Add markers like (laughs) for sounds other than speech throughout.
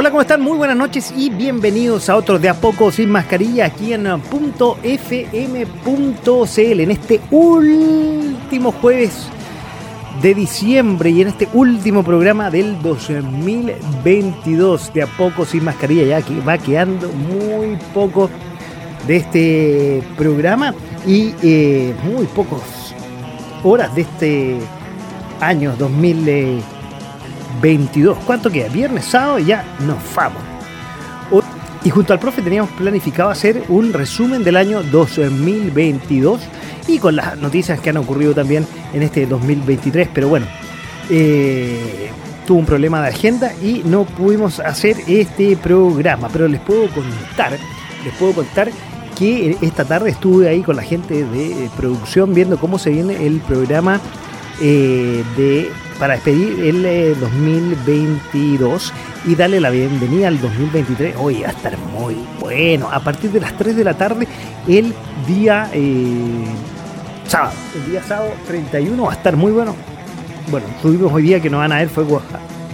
Hola, ¿cómo están? Muy buenas noches y bienvenidos a otro de a poco sin mascarilla aquí en .fm.cl en este último jueves de diciembre y en este último programa del 2022 de a poco sin mascarilla ya que va quedando muy poco de este programa y eh, muy pocas horas de este año 2022 22. ¿Cuánto queda? Viernes, sábado y ya nos vamos. Y junto al profe teníamos planificado hacer un resumen del año 2022 y con las noticias que han ocurrido también en este 2023. Pero bueno, eh, tuvo un problema de agenda y no pudimos hacer este programa. Pero les puedo contar, les puedo contar que esta tarde estuve ahí con la gente de producción viendo cómo se viene el programa eh, de para despedir el 2022 eh, y darle la bienvenida al 2023. Hoy va a estar muy bueno. A partir de las 3 de la tarde, el día eh, sábado. El día sábado 31 va a estar muy bueno. Bueno, tuvimos hoy día que no van a haber fuegos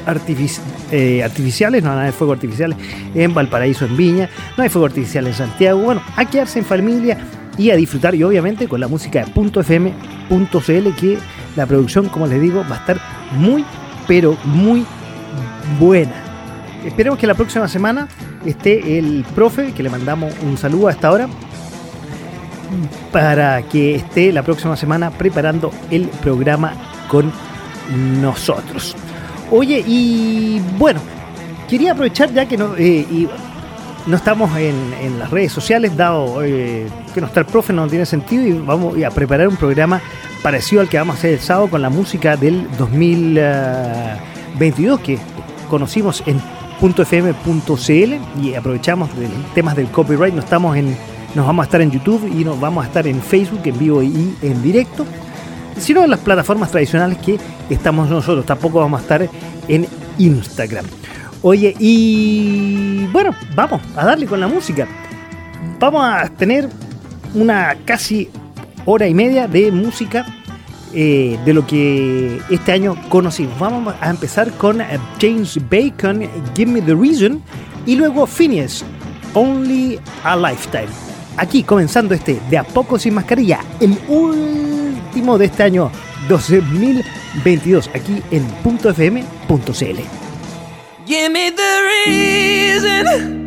artificiales, no van a haber fuegos artificiales en Valparaíso, en Viña, no hay fuego artificial en Santiago. Bueno, a quedarse en familia y a disfrutar y obviamente con la música de .fm.cl que la producción, como les digo, va a estar muy, pero muy buena. Esperemos que la próxima semana esté el profe, que le mandamos un saludo a esta hora, para que esté la próxima semana preparando el programa con nosotros. Oye, y bueno, quería aprovechar ya que no, eh, no estamos en, las redes sociales, dado eh, que no está el profe, no tiene sentido, y vamos a preparar un programa parecido al que vamos a hacer el sábado con la música del 2022 que conocimos en .fm.cl y aprovechamos de temas del copyright, nos estamos en nos vamos a estar en YouTube y nos vamos a estar en Facebook en vivo y en directo, sino en las plataformas tradicionales que estamos nosotros, tampoco vamos a estar en Instagram. Oye, y bueno, vamos a darle con la música. Vamos a tener una casi hora y media de música eh, de lo que este año conocimos. Vamos a empezar con eh, James Bacon, Give Me the Reason, y luego Phineas, Only a Lifetime. Aquí comenzando este de a poco sin mascarilla, el último de este año 2022, aquí en .fm.cl. Give me the reason.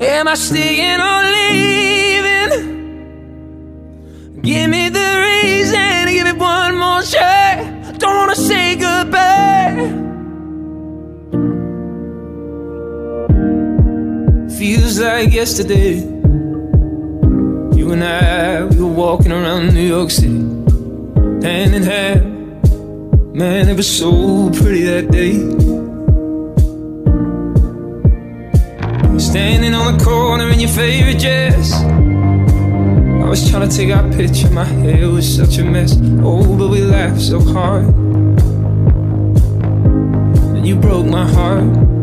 Am I staying or leaving? Give me the reason, give it one more shot. Don't wanna say goodbye. Feels like yesterday. You and I, we were walking around New York City, hand in hand. Man, it was so pretty that day. Standing on the corner in your favorite dress I was trying to take our picture, my hair was such a mess. Oh, but we laughed so hard. And you broke my heart.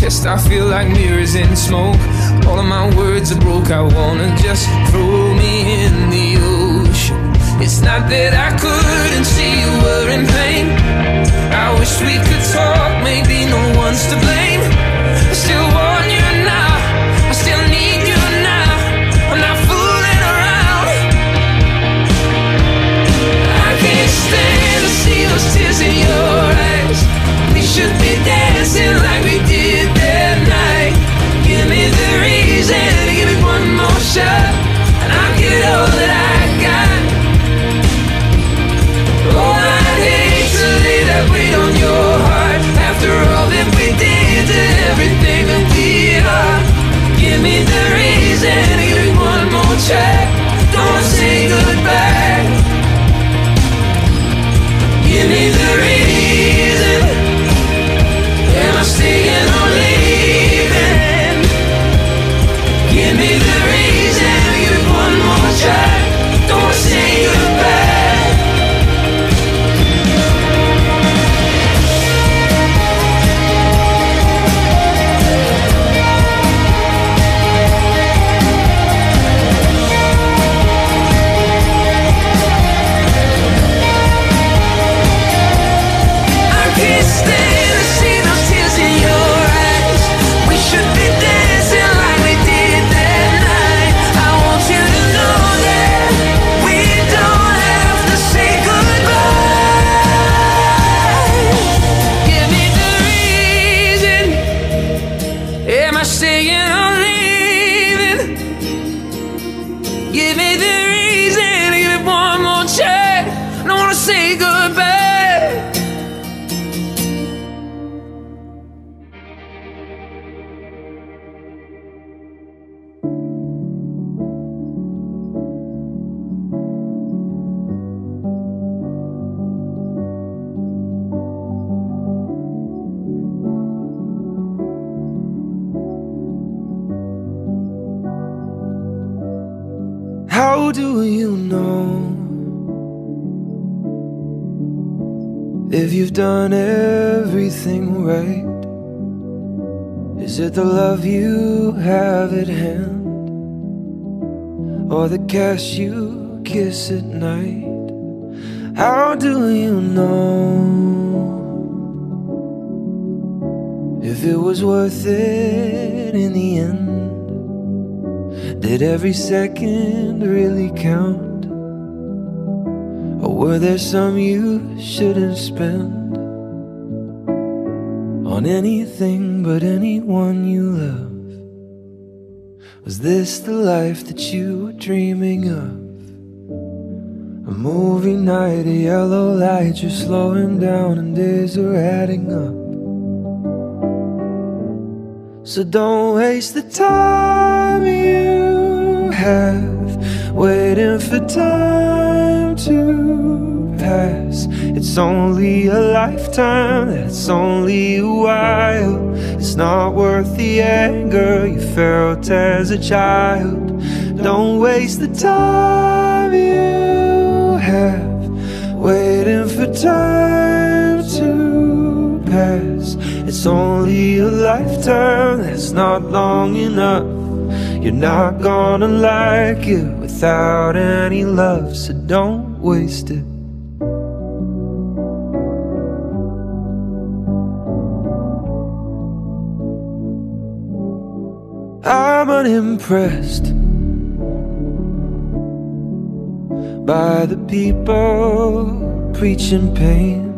Chest. I feel like mirrors in smoke. All of my words are broke. I wanna just throw me in the ocean. It's not that I couldn't see you were in pain. I wish we could talk, maybe no one's to blame. I still want you now, I still need you now. I'm not fooling around. I can't stand to see those tears in your eyes. We should be dancing like we Is it the love you have at hand or the cash you kiss at night? How do you know if it was worth it in the end? Did every second really count? Or were there some you shouldn't spend on anything but anyone you love? Was this the life that you were dreaming of? A movie night, a yellow light, you're slowing down and days are adding up. So don't waste the time you have waiting for time to pass. It's only a lifetime, that's only a while. It's not worth the anger you felt as a child. Don't waste the time you have waiting for time to pass. It's only a lifetime, that's not long enough. You're not gonna like it without any love, so don't waste it. Unimpressed by the people preaching pain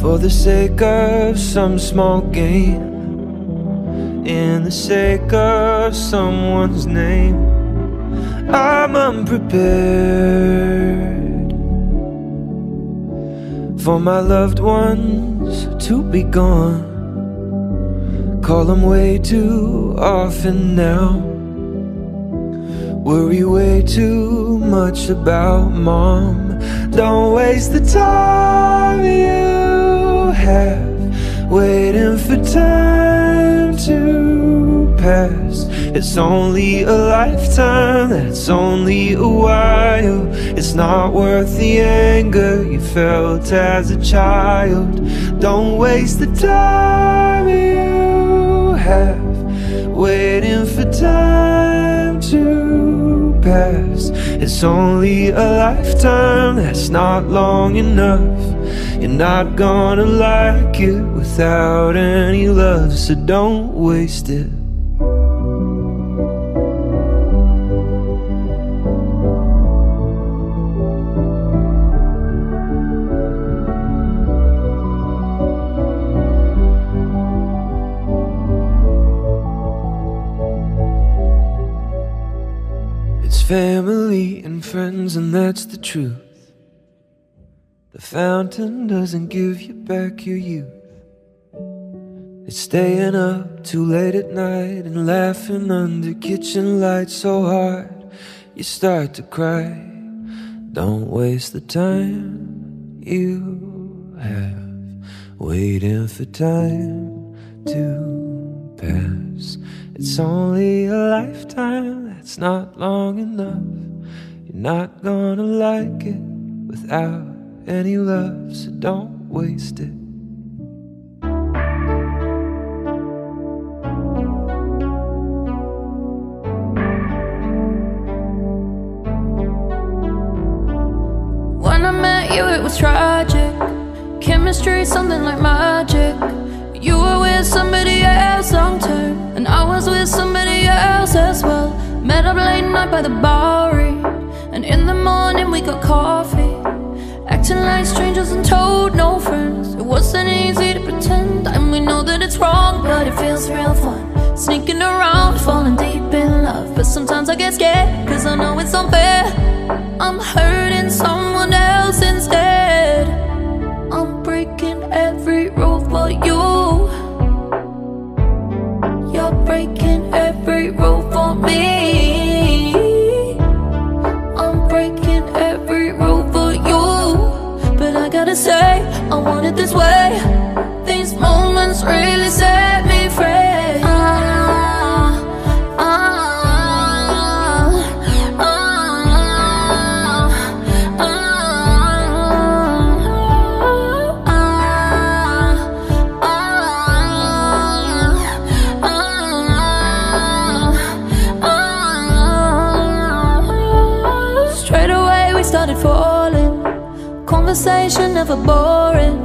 for the sake of some small gain, in the sake of someone's name. I'm unprepared for my loved ones to be gone. Call them way too often now. Worry way too much about mom. Don't waste the time you have waiting for time to pass. It's only a lifetime, that's only a while. It's not worth the anger you felt as a child. Don't waste the time waiting for time to pass. It's only a lifetime, that's not long enough. You're not gonna like it without any love, so don't waste it. Family and friends, and that's the truth. The fountain doesn't give you back your youth. It's staying up too late at night and laughing under kitchen lights so hard you start to cry. Don't waste the time you have waiting for time to pass. It's only a lifetime, that's not long enough. You're not gonna like it without any love, so don't waste it. When I met you, it was tragic. Chemistry, something like magic. You were with somebody else long term, and I was with somebody else as well. Met up late night by the Bowery, and in the morning we got coffee. Acting like strangers and told no friends. It wasn't easy to pretend, and we know that it's wrong, but it feels real fun. Sneaking around, falling deep in love. But sometimes I get scared, cause I know it's unfair. I'm hurting someone else instead. I'm breaking every rule for you. I want it this way. These moments really set never boring.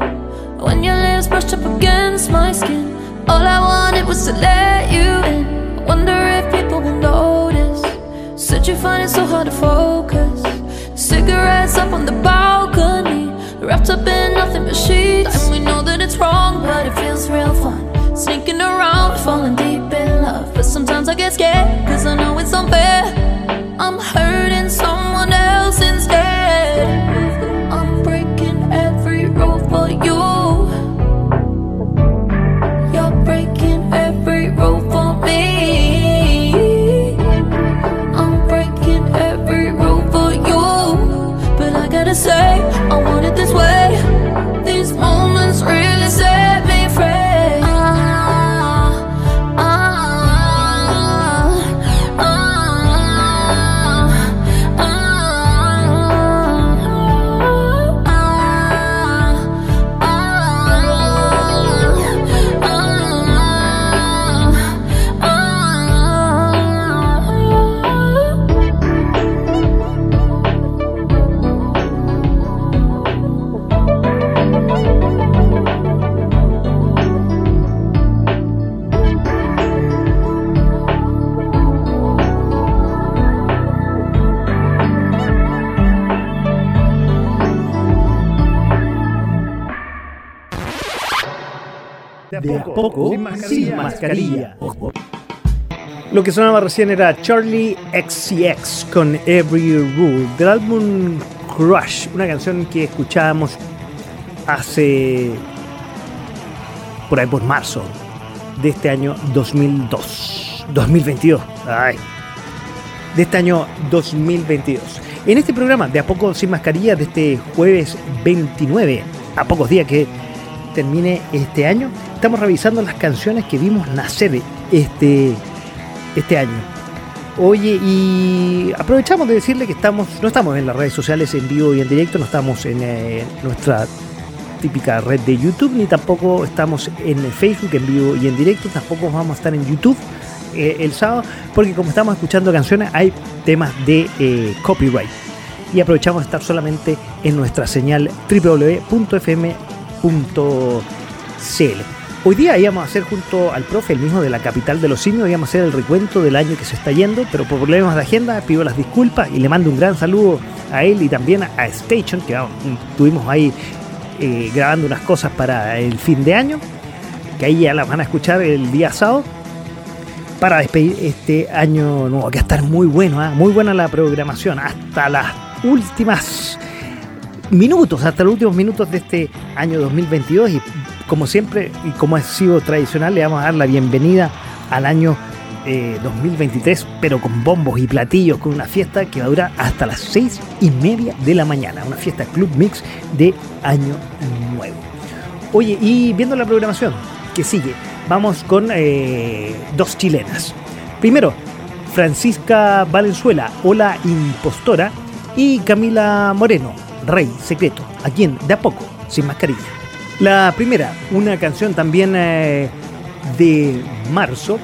When your lips brushed up against my skin, all I wanted was to let you in. I wonder if people will notice. Said you find it so hard to focus. Cigarettes up on the balcony, wrapped up in nothing but sheets. And we know that it's wrong, but it feels real fun. Sneaking around, falling deep in love. But sometimes I get scared, cause I know it's unfair. I'm hurting someone else instead. Say, de a poco, sin mascarilla. Lo que sonaba recién era Charlie XCX con Every Rule del álbum Crush, una canción que escuchábamos hace por ahí por marzo de este año 2002, 2022. Ay. De este año 2022. En este programa de A Poco Sin Mascarilla de este jueves 29, a pocos días que termine este año, estamos revisando las canciones que vimos nacer este, este año. Oye, y aprovechamos de decirle que estamos, no estamos en las redes sociales en vivo y en directo, no estamos en eh, nuestra típica red de YouTube, ni tampoco estamos en Facebook en vivo y en directo, tampoco vamos a estar en YouTube eh, el sábado, porque como estamos escuchando canciones, hay temas de eh, copyright. Y aprovechamos de estar solamente en nuestra señal www.fm.cl. Hoy día íbamos a hacer junto al profe, el mismo de la capital de los simios, íbamos a hacer el recuento del año que se está yendo, pero por problemas de agenda pido las disculpas y le mando un gran saludo a él y también a Station, que estuvimos ahí eh, grabando unas cosas para el fin de año, que ahí ya las van a escuchar el día sábado, para despedir este año nuevo, que va a estar muy bueno, ¿ah? muy buena la programación, hasta las últimas minutos, hasta los últimos minutos de este año 2022 y como siempre y como ha sido tradicional, le vamos a dar la bienvenida al año eh, 2023, pero con bombos y platillos, con una fiesta que va a durar hasta las seis y media de la mañana, una fiesta Club Mix de Año Nuevo. Oye, y viendo la programación que sigue, vamos con eh, dos chilenas. Primero, Francisca Valenzuela, Hola Impostora, y Camila Moreno, Rey Secreto, a quien de a poco, sin mascarilla. La primera, una canción también eh, de marzo,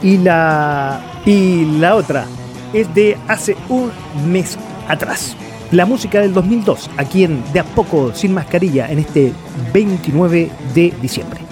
y la, y la otra es de hace un mes atrás. La música del 2002, aquí en De a poco, sin mascarilla, en este 29 de diciembre.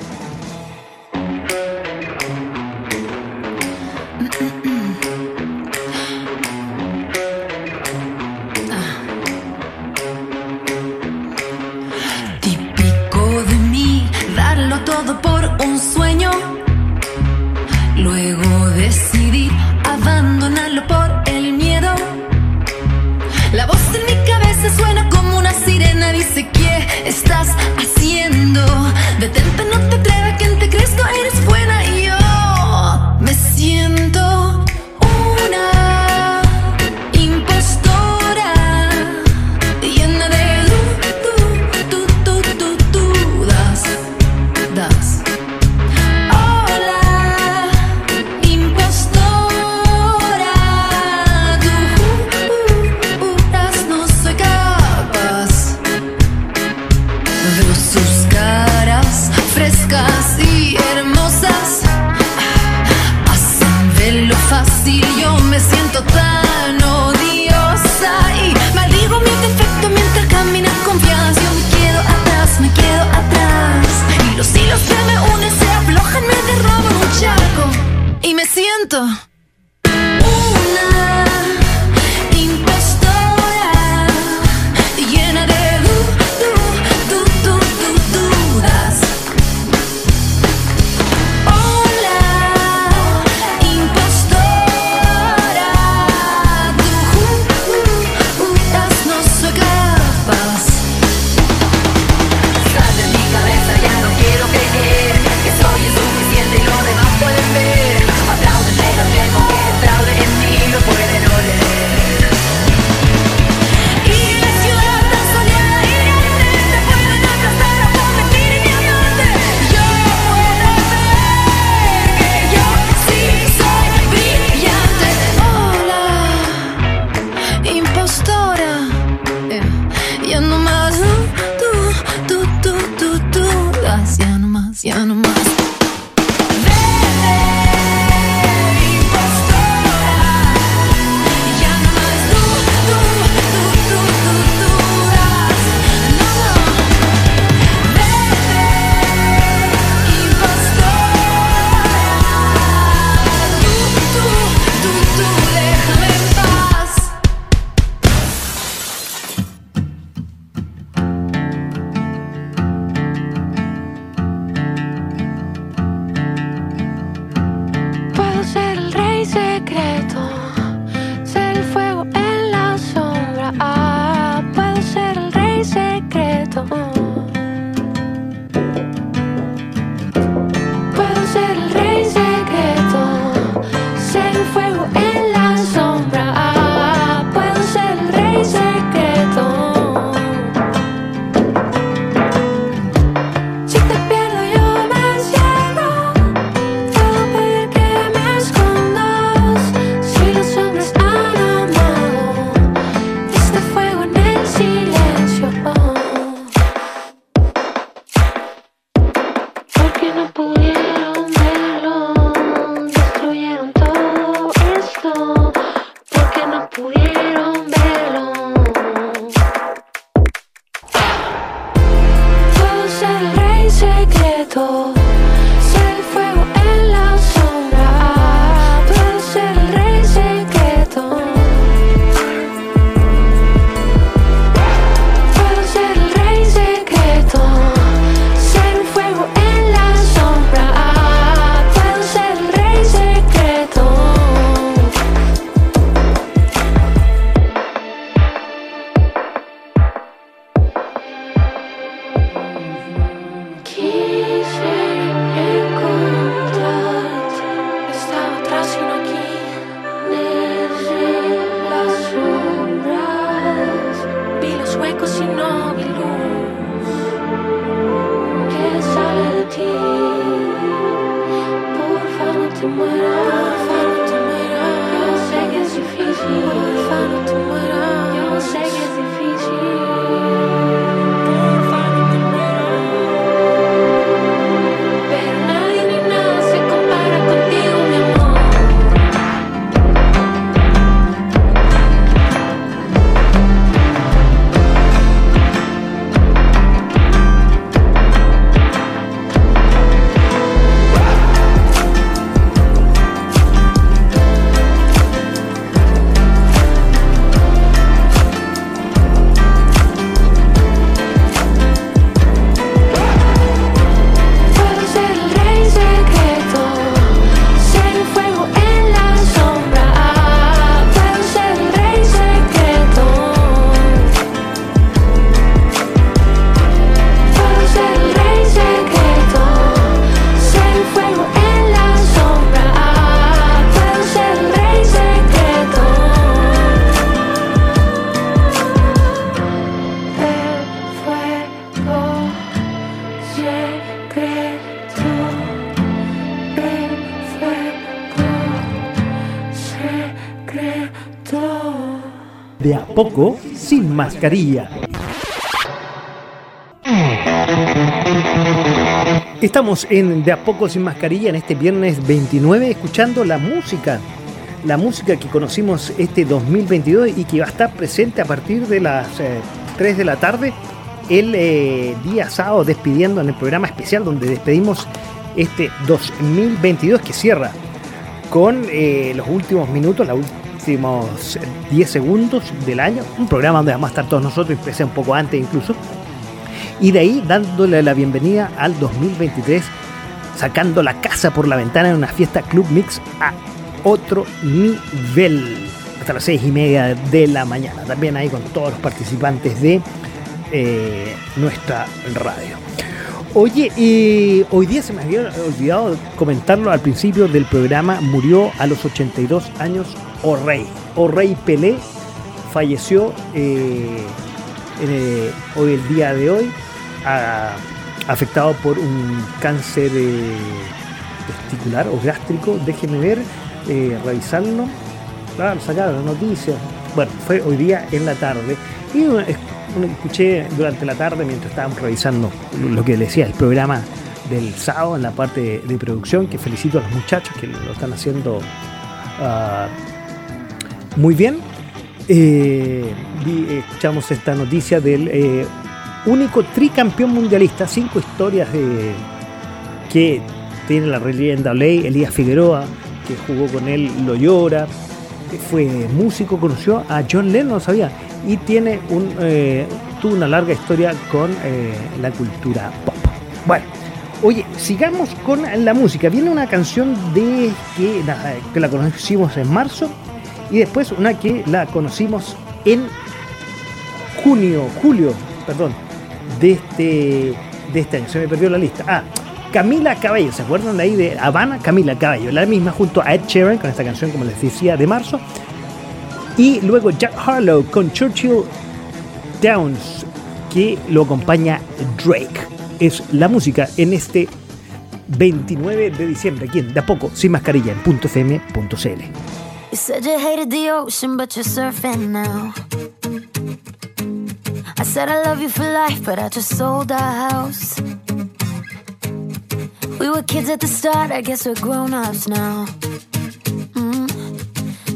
Sin mascarilla. Estamos en De a poco sin mascarilla en este viernes 29 escuchando la música, la música que conocimos este 2022 y que va a estar presente a partir de las eh, 3 de la tarde el eh, día sábado despidiendo en el programa especial donde despedimos este 2022 que cierra con eh, los últimos minutos, los últimos 10 segundos del año, un programa donde vamos a estar todos nosotros, empecé un poco antes incluso, y de ahí dándole la bienvenida al 2023, sacando la casa por la ventana en una fiesta Club Mix a otro nivel, hasta las 6 y media de la mañana, también ahí con todos los participantes de eh, nuestra radio. Oye, eh, hoy día se me había olvidado comentarlo al principio del programa, murió a los 82 años O'Reilly. O'Reilly Pelé falleció eh, en, eh, hoy el día de hoy, afectado por un cáncer eh, testicular o gástrico. Déjeme ver, eh, revisarlo. Ah, sacaron la noticia. Bueno, fue hoy día en la tarde. Y escuché durante la tarde mientras estábamos revisando lo que decía el programa del sábado en la parte de, producción, que felicito a los muchachos que lo están haciendo ah, muy bien. Eh, escuchamos esta noticia del eh, único tricampeón mundialista, cinco historias de, que tiene la leyenda ley, Elías Figueroa, que jugó con él, lo llora, fue músico, conoció a John Lennon, no sabía, y tiene un, eh, tuvo una larga historia con eh, la cultura pop. Bueno, oye, sigamos con la música. Viene una canción de que, la- conocimos en marzo y después una que la conocimos en junio, julio, perdón, de este, de este año. Se me perdió la lista. Ah, Camila Cabello, ¿se acuerdan de ahí de Habana? Camila Cabello, la misma junto a Ed Sheeran con esta canción, como les decía, de marzo. Y luego Jack Harlow con Churchill Downs, que lo acompaña Drake. Es la música en este 29 de diciembre, aquí en De a poco, sin mascarilla, en .fm.cl. You said you hated the ocean, but you're surfing now. I said I love you for life, but I just sold our house. We were kids at the start, I guess we're grown ups now.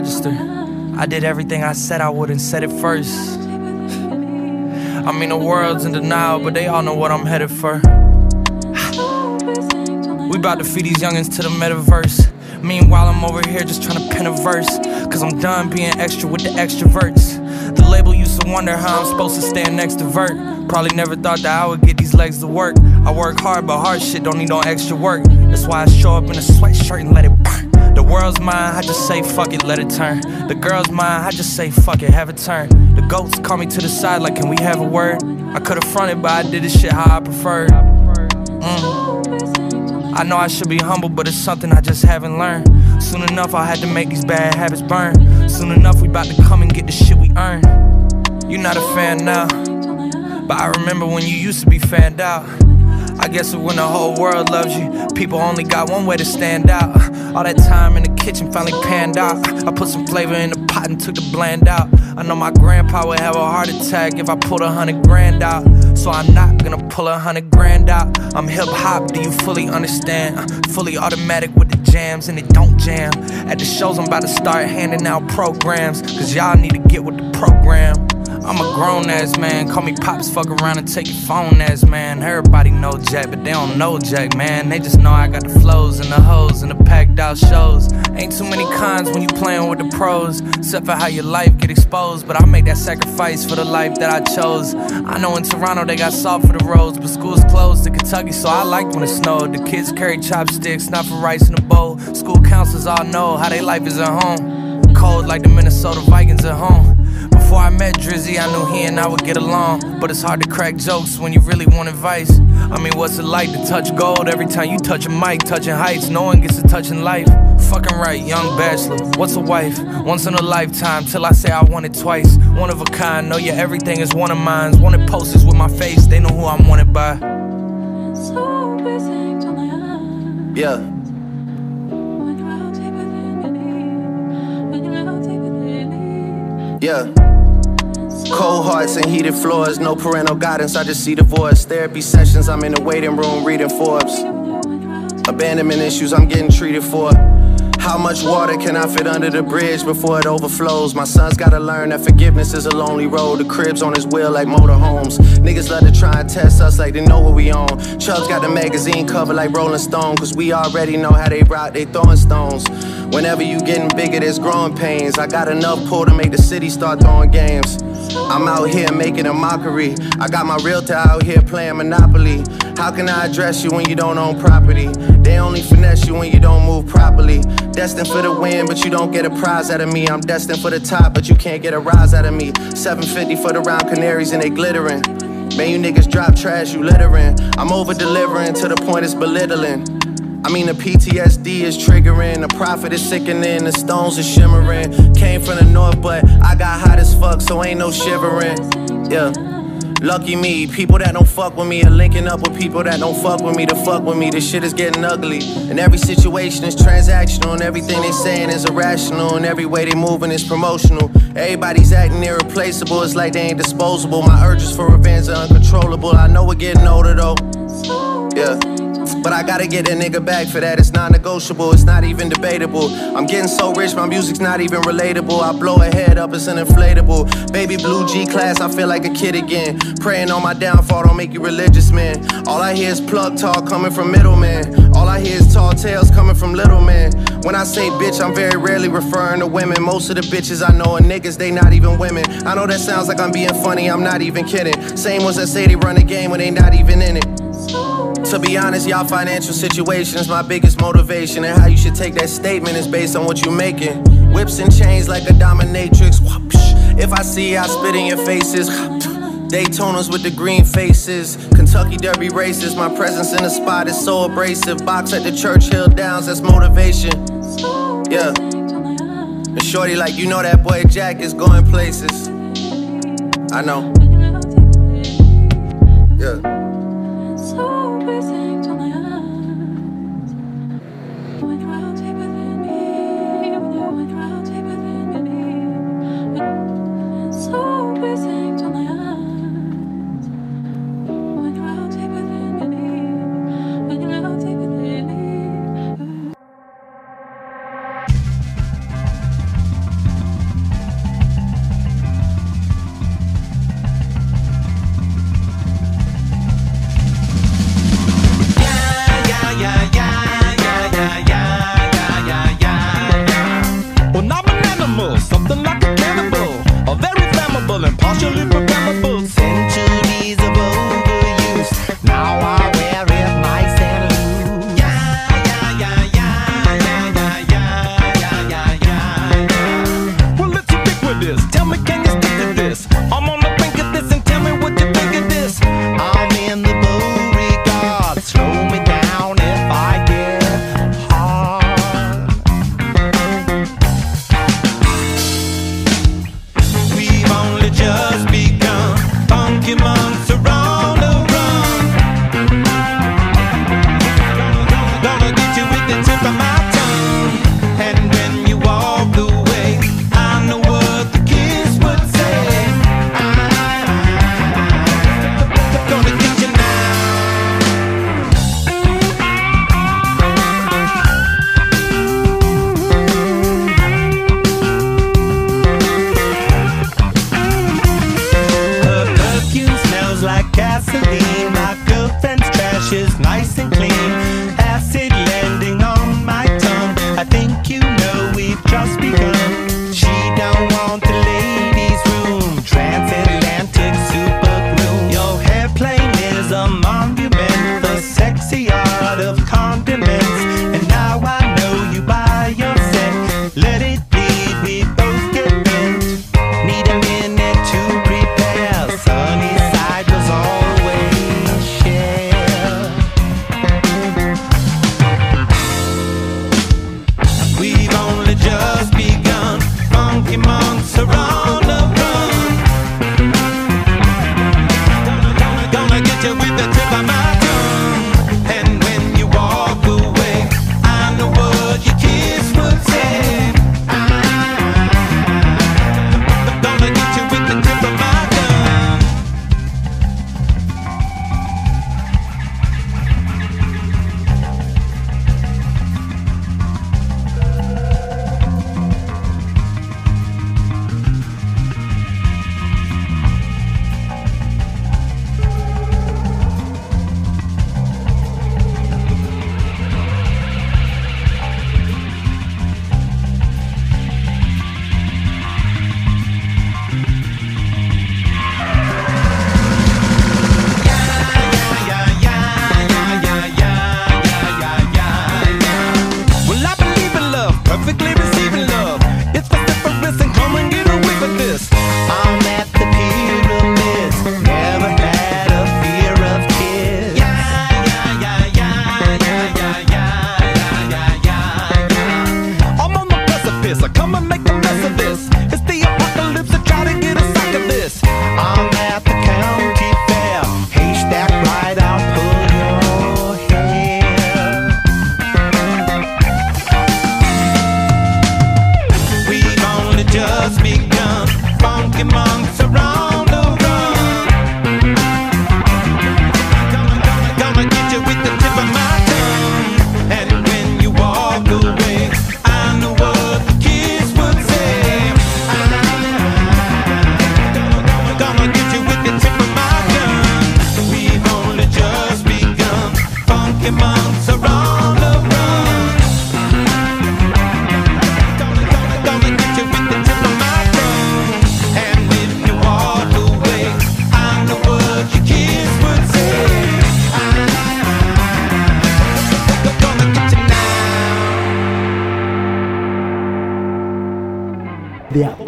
register, I did everything I said I would and said it first. I mean, the world's in denial, but they all know what I'm headed for. We about to feed these youngins to the metaverse. Meanwhile, I'm over here just trying to pen a verse. Cause I'm done being extra with the extroverts. The label used to wonder how I'm supposed to stand next to Vert. Probably never thought that I would get these legs to work. I work hard, but hard shit don't need no extra work. That's why I show up in a sweatshirt and let it world's mine, I just say fuck it, let it turn. The girl's mine, I just say fuck it, have it turn. The goats call me to the side like, can we have a word? I could've fronted, but I did this shit how I preferred. Mm. I know I should be humble, but it's something I just haven't learned. Soon enough, I had to make these bad habits burn. Soon enough, we about to come and get the shit we earn. You're not a fan now, but I remember when you used to be fanned out. I guess when the whole world loves you, people only got one way to stand out. All that time in the kitchen finally panned out. I put some flavor in the pot and took the bland out. I know my grandpa would have a heart attack if I pulled a hundred grand out. So I'm not gonna pull a hundred grand out. I'm hip hop, do you fully understand? Uh, fully automatic with the jams and it don't jam. At the shows, I'm about to start handing out programs. Cause y'all need to get with the program. I'm a grown ass man, call me pops, fuck around and take your phone ass man. Everybody know Jack, but they don't know Jack, man. They just know I got the flows and the hoes and the packed out shows. Ain't too many cons when you playing with the pros, except for how your life get exposed. But I make that sacrifice for the life that I chose. I know in Toronto they got salt for the roads, but school's closed in Kentucky, so I liked when it snowed. The kids carry chopsticks, not for rice in a bowl. School counselors all know how they life is at home. Cold like the Minnesota Vikings at home. Before I met Drizzy, I knew he and I would get along. But it's hard to crack jokes when you really want advice. I mean, what's it like to touch gold every time you touch a mic? Touching heights, no one gets to touch in life. Fucking right, young bachelor. What's a wife? Once in a lifetime, till I say I want it twice. One of a kind, know your everything is one of mine. Wanted posters with my face, they know who I'm wanted by. Yeah. Yeah. Cold hearts and heated floors, no parental guidance, I just see divorce. Therapy sessions, I'm in the waiting room reading Forbes. Abandonment issues, I'm getting treated for. How much water can I fit under the bridge before it overflows? My son's gotta learn that forgiveness is a lonely road. The crib's on his wheel like motorhomes. Niggas love to try and test us like they know what we on. Chubb's got the magazine cover like Rolling Stone, cause we already know how they rock, they throwing stones. Whenever you getting bigger, there's growing pains. I got enough pull to make the city start throwing games. I'm out here making a mockery. I got my realtor out here playing Monopoly. How can I address you when you don't own property? They only finesse you when you don't move properly. Destined for the win, but you don't get a prize out of me. I'm destined for the top, but you can't get a rise out of me. 750 for the round canaries and they glittering. Man, you niggas drop trash, you littering. I'm over delivering to the point it's belittling. I mean, the PTSD is triggering, the profit is sickening, the stones are shimmering. Came from the north, but I got hot as fuck, so ain't no shivering. Yeah. Lucky me, people that don't fuck with me are linking up with people that don't fuck with me to fuck with me. This shit is getting ugly. And every situation is transactional, and everything they saying is irrational, and every way they moving is promotional. Everybody's acting irreplaceable, it's like they ain't disposable. My urges for revenge are uncontrollable. I know we're getting older though. Yeah. But I gotta get a nigga back for that. It's non negotiable, it's not even debatable. I'm getting so rich, my music's not even relatable. I blow a head up, it's an inflatable. Baby blue G class, I feel like a kid again. Praying on my downfall, don't make you religious, man. All I hear is plug talk coming from middlemen. All I hear is tall tales coming from little men. When I say bitch, I'm very rarely referring to women. Most of the bitches I know are niggas, they not even women. I know that sounds like I'm being funny, I'm not even kidding. Same ones that say they run the game when they not even in it. To be honest, y'all financial situation is my biggest motivation. And how you should take that statement is based on what you're making. Whips and chains like a dominatrix. If I see I spit in your faces. (laughs) Daytonas with the green faces. Kentucky Derby races. My presence in the spot is so abrasive. Box at the Churchill Downs, that's motivation. Yeah. And Shorty, like, you know that boy Jack is going places. I know. Yeah.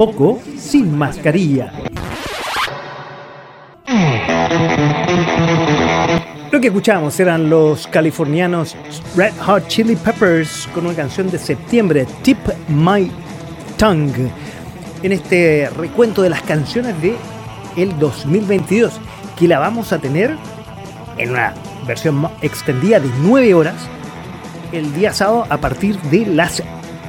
Poco sin mascarilla. Lo que escuchamos eran los californianos Red Hot Chili Peppers con una canción de septiembre, Tip My Tongue, en este recuento de las canciones de el 2022, que la vamos a tener en una versión extendida de 9 horas el día sábado a partir de las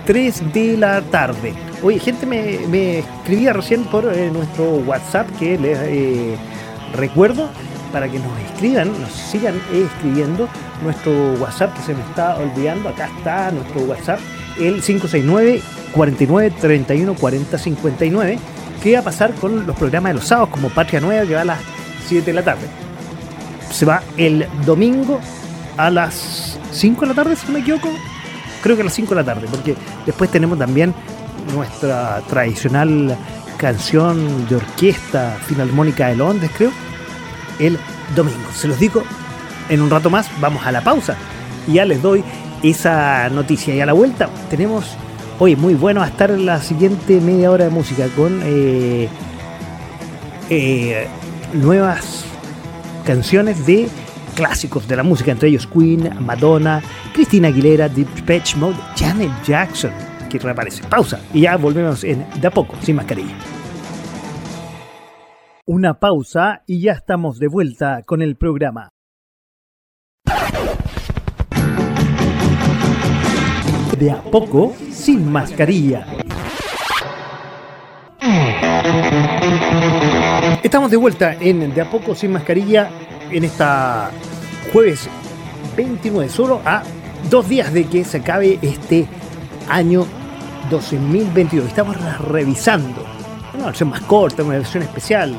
3 de la tarde. Oye, gente me, escribía recién por eh, nuestro WhatsApp que les eh, recuerdo para que nos escriban, nos sigan escribiendo nuestro WhatsApp que se me está olvidando. Acá está nuestro WhatsApp, el 569 49 31 40 59. ¿Qué va a pasar con los programas de los sábados como Patria Nueva que va a las 7 de la tarde? Se va el domingo a las 5 de la tarde, si no me equivoco. Creo que a las 5 de la tarde, porque después tenemos también nuestra tradicional canción de orquesta Filarmónica de Londres, creo, el domingo. Se los digo en un rato más, vamos a la pausa y ya les doy esa noticia. Y a la vuelta tenemos, hoy muy bueno a estar la siguiente media hora de música con eh, eh, nuevas canciones de clásicos de la música, entre ellos Queen, Madonna, Christina Aguilera, Deep Patch Mode, Janet Jackson, que reaparece. Pausa y ya volvemos en de a poco, sin mascarilla. Una pausa y ya estamos de vuelta con el programa. De a poco, sin mascarilla. Estamos de vuelta en De a poco sin mascarilla en esta jueves 29, solo a dos días de que se acabe este año 2022. Estamos re- revisando una versión más corta, una versión especial.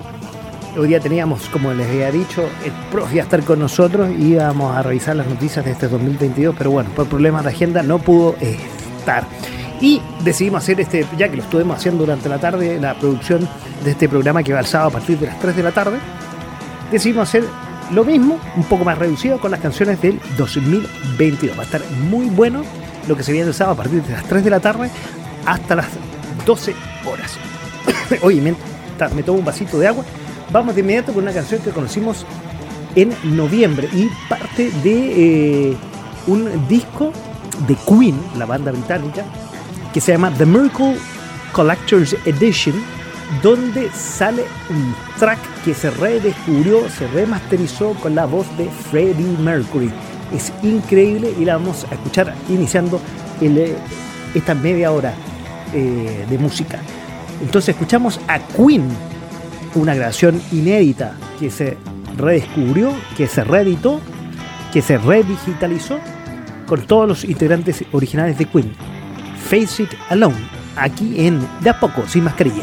Hoy día teníamos, como les había dicho, el profe a estar con nosotros y íbamos a revisar las noticias de este 2022, pero bueno, por problemas de agenda no pudo estar. Y decidimos hacer este, ya que lo estuvimos haciendo durante la tarde, la producción de este programa que va el sábado a partir de las 3 de la tarde, decidimos hacer lo mismo, un poco más reducido con las canciones del 2022. Va a estar muy bueno lo que se viene el sábado a partir de las 3 de la tarde hasta las 12 horas. (coughs) Oye, mientras me tomo un vasito de agua, vamos de inmediato con una canción que conocimos en noviembre y parte de eh, un disco de Queen, la banda británica, que se llama The Miracle Collector's Edition, donde sale un track que se redescubrió, se remasterizó con la voz de Freddie Mercury. Es increíble y la vamos a escuchar iniciando el, eh, esta media hora eh, de música. Entonces escuchamos a Queen, una grabación inédita que se redescubrió, que se reeditó, que se redigitalizó con todos los integrantes originales de Queen. Face It Alone, aquí en De a poco, sin mascarilla.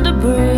To bridge.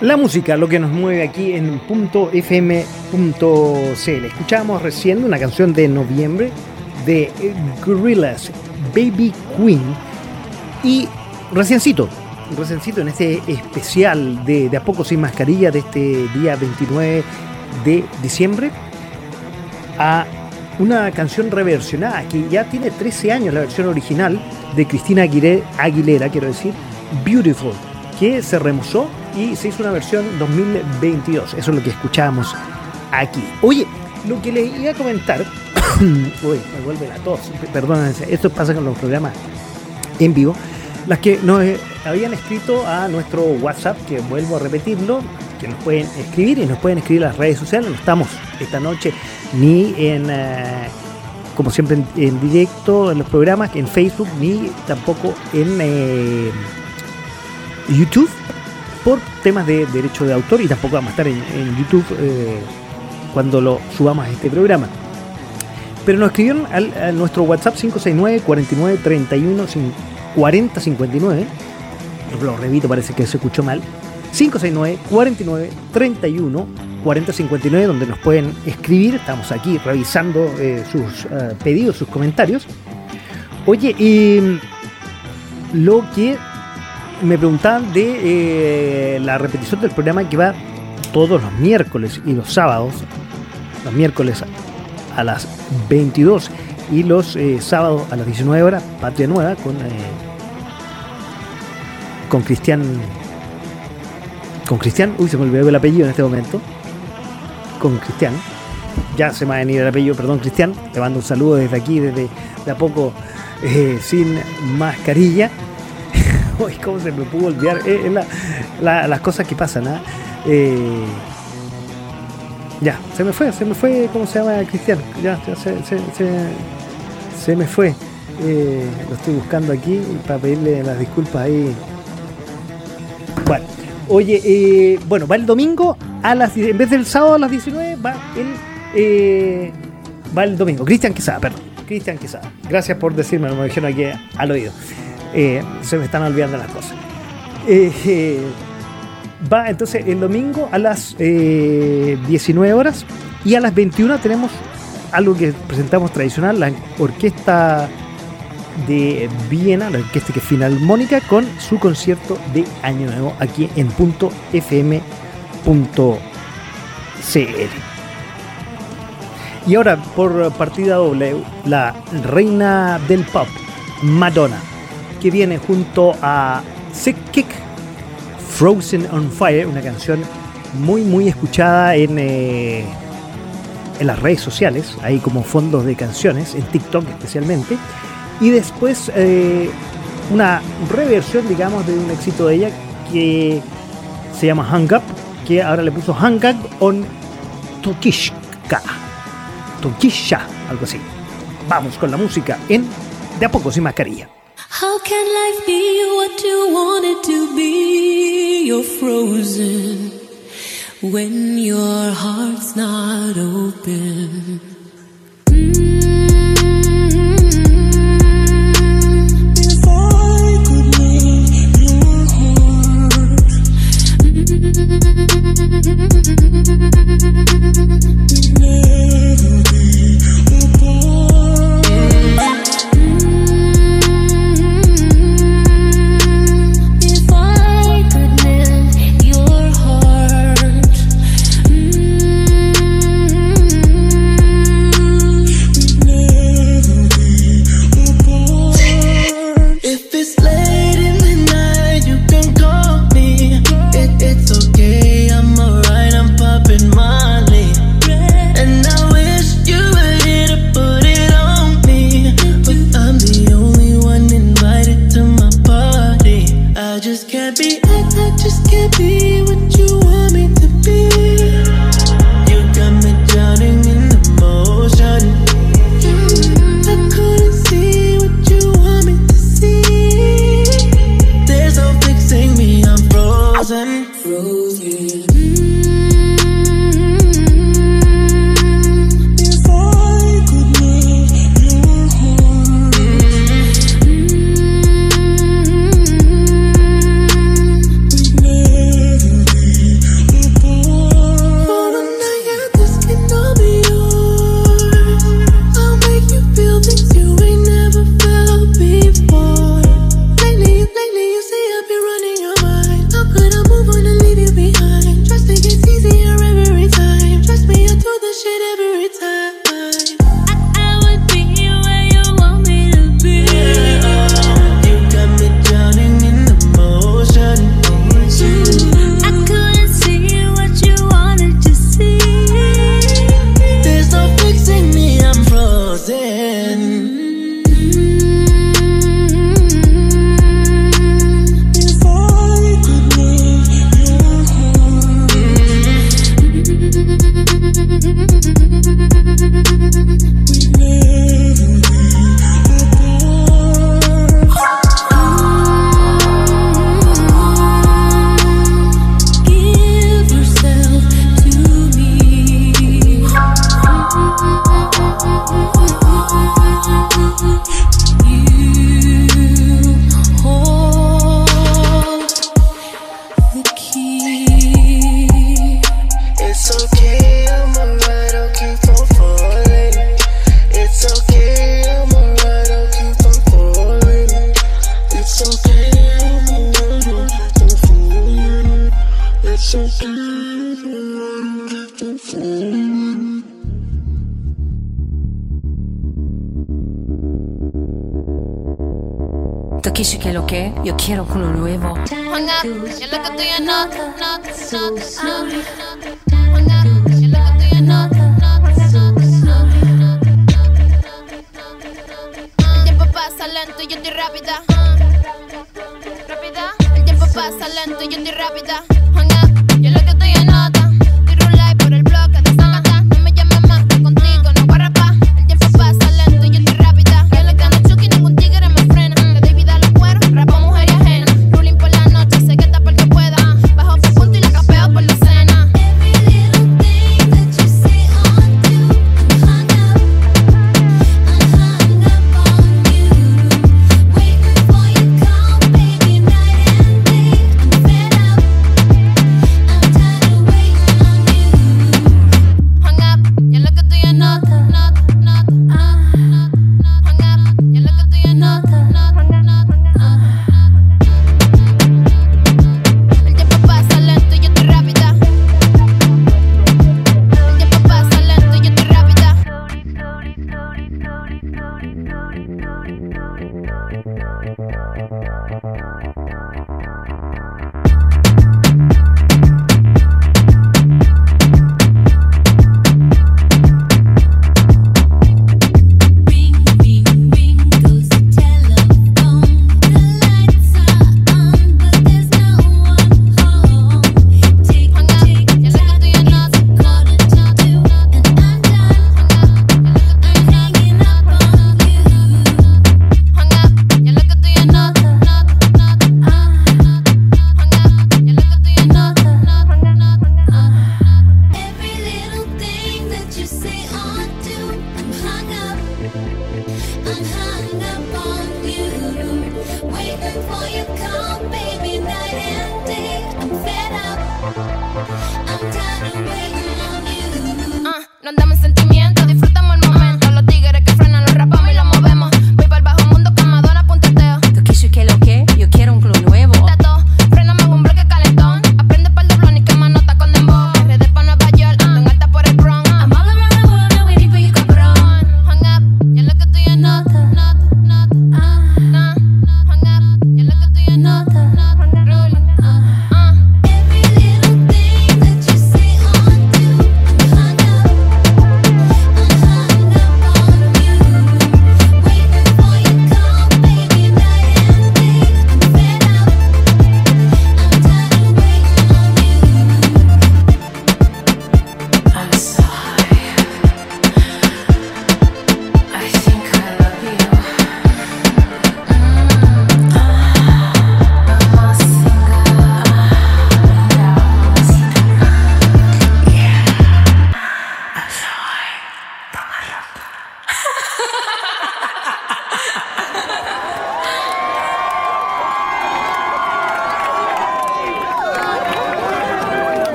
La música, lo que nos mueve aquí en .fm.cl. Escuchamos recién una canción de noviembre de Gorillaz, Baby Queen. Y reciencito, reciencito en este especial de, de A Poco Sin Mascarilla de este día 29 de diciembre a una canción reversionada que ya tiene 13 años, la versión original de Cristina Aguilera quiero decir, Beautiful que se remusó y se hizo una versión 2022. Eso es lo que escuchamos aquí. Oye, lo que les iba a comentar. (coughs) Uy, me vuelve la tos. Perdónense, esto pasa con los programas en vivo. Las que nos eh, habían escrito a nuestro WhatsApp, que vuelvo a repetirlo, que nos pueden escribir y nos pueden escribir las redes sociales. No estamos esta noche ni en. Eh, como siempre en, directo en los programas, en Facebook, ni tampoco en, eh, YouTube, por temas de derecho de autor y tampoco vamos a estar en, en YouTube eh, cuando lo subamos a este programa. Pero nos escribieron al, a nuestro WhatsApp 569 49 31 40 59. Lo repito, parece que se escuchó mal. 569 49 31 40 59, donde nos pueden escribir. Estamos aquí revisando eh, sus eh, pedidos, sus comentarios. Oye, y lo que me preguntaban de eh, la repetición del programa que va todos los miércoles y los sábados. Los miércoles a las 22 y los eh, sábados a las 19 horas, Patria Nueva, con, eh, con Cristian. Con Cristian, uy, se me olvidó el apellido en este momento. Con Cristian. Ya se me ha venido el apellido, perdón, Cristian. Te mando un saludo desde aquí, desde de a poco sin mascarilla. (laughs) Uy, ¿cómo se me pudo olvidar? Eh, la- la- las cosas que pasan, ¿ah? Eh, ya, se me fue, se me fue, ¿cómo se llama Cristian? Ya, ya se, se, se- me fue. Eh, lo estoy buscando aquí para pedirle las disculpas ahí. Bueno, oye, bueno, va el domingo a las en vez del sábado a las 19, va el va el domingo. Cristian Quesada, perdón. Cristian Quesada. Gracias por decirme, me dijeron aquí al oído. Eh, se me están olvidando las cosas. Eh, eh, va entonces el domingo a las eh, 19 horas y a las 21 tenemos algo que presentamos tradicional, la orquesta de Viena, la orquesta que es Finalmónica, con su concierto de Año Nuevo aquí en punto fm.cl. Y ahora, por partida doble, la reina del pop, Madonna, que viene junto a Sick Kick, Frozen on Fire, una canción muy, muy escuchada en, eh, en las redes sociales, ahí como fondos de canciones, en TikTok especialmente. Y después eh, una reversión, digamos, de un éxito de ella que se llama Hang Up, que ahora le puso Hang Up on Tokishka. Tokisha, algo así. Vamos con la música en De a poco sin mascarilla. How can life be what you want it to be? You're frozen when your heart's not open. Mm-hmm. If I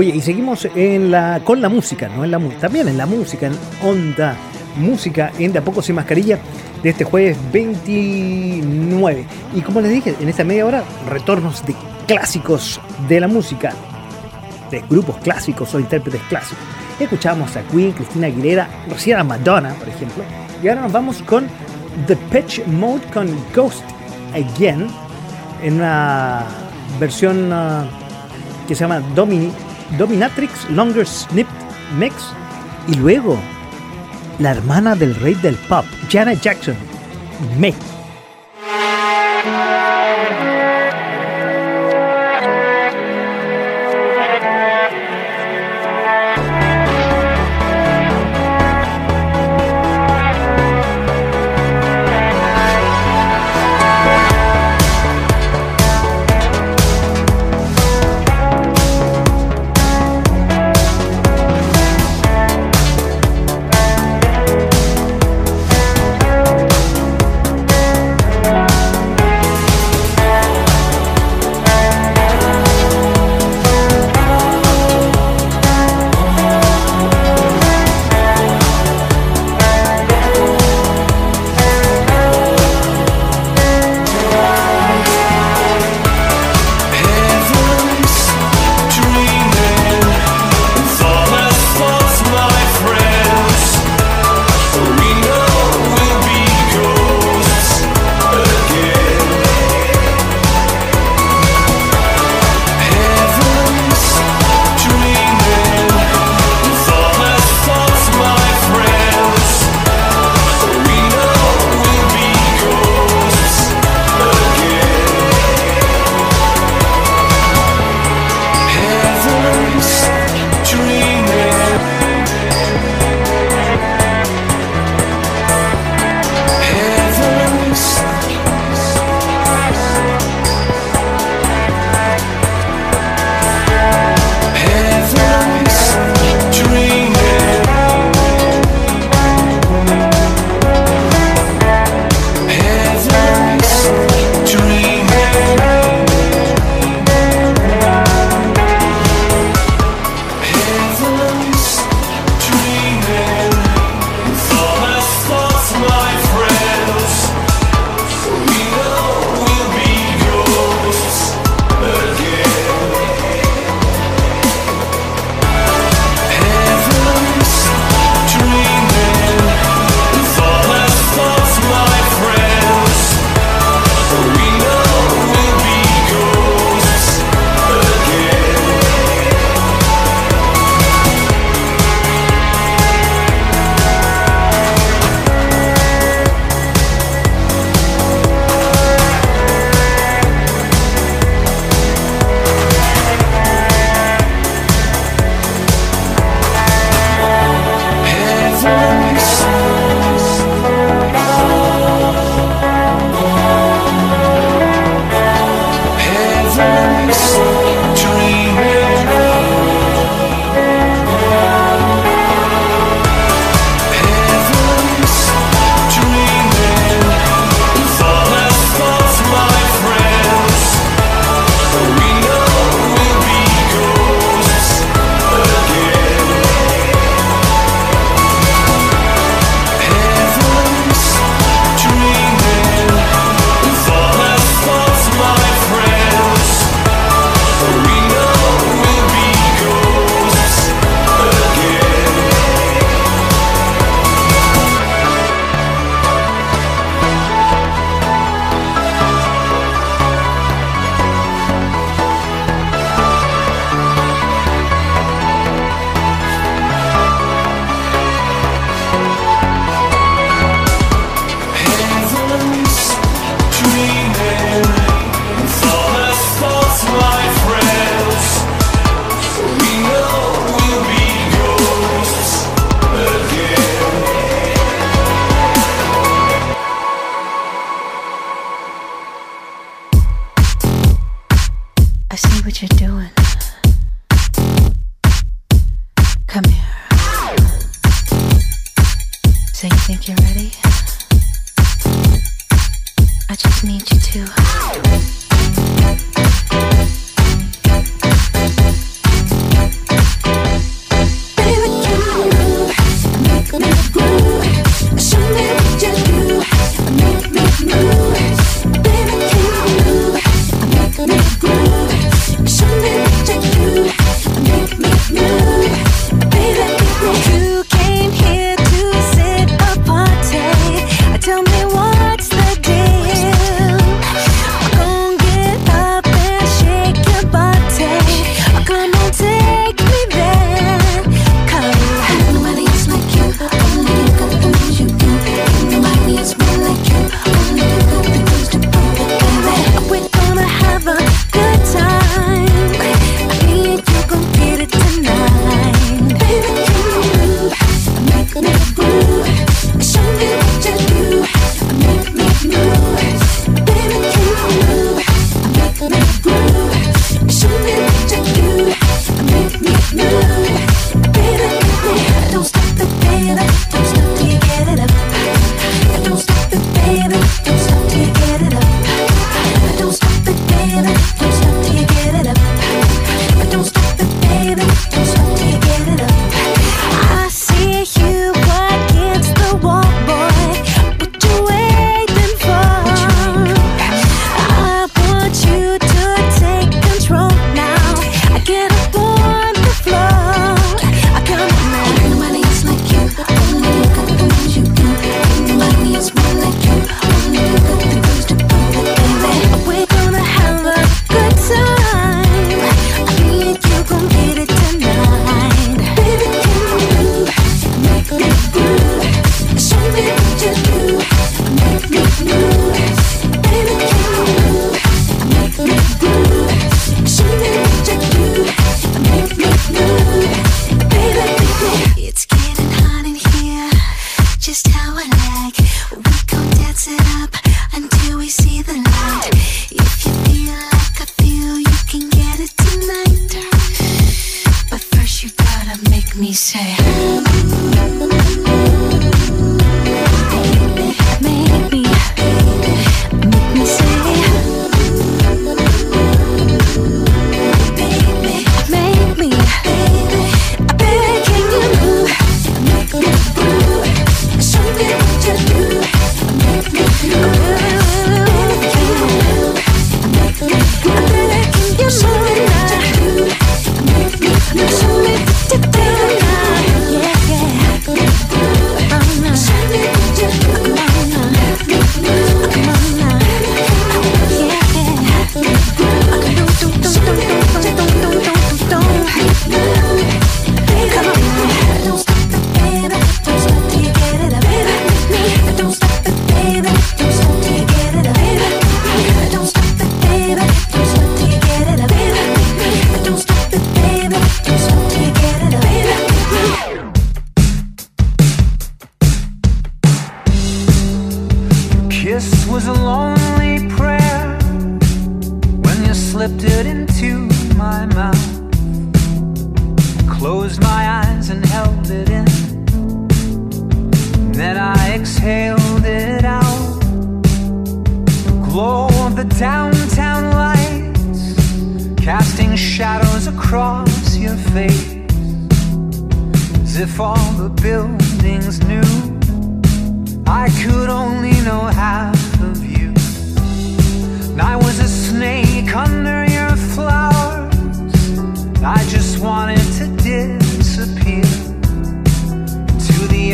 Oye, y seguimos con la música, ¿no? En la, también en la música, en Onda Música, en De a poco sin mascarilla, de este jueves 29. Y como les dije, en esta media hora, retornos de clásicos de la música, de grupos clásicos o intérpretes clásicos. Escuchamos a Queen, Cristina Aguilera, Rosina Madonna, por ejemplo. Y ahora nos vamos con The Patch Mode con Ghost Again, en una versión ah, que se llama Domini Dominatrix Longer snip, Mix y luego la hermana del rey del pop, Janet Jackson, Mix.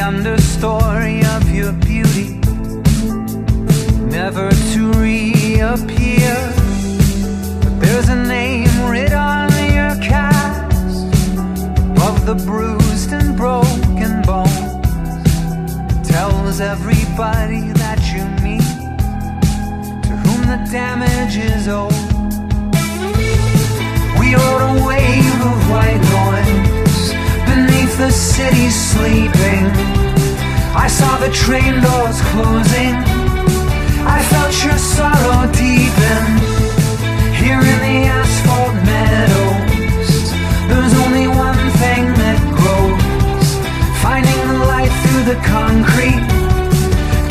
understory of your beauty. Never to reappear. But there's a name written on your cast of the bruised and broken bones. Tells everybody that you meet To whom the damage is owed. We rode a wave of white noise the city sleeping. I saw the train doors closing. I felt your sorrow deepen. Here in the asphalt meadows, there's only one thing that grows. Finding the light through the concrete,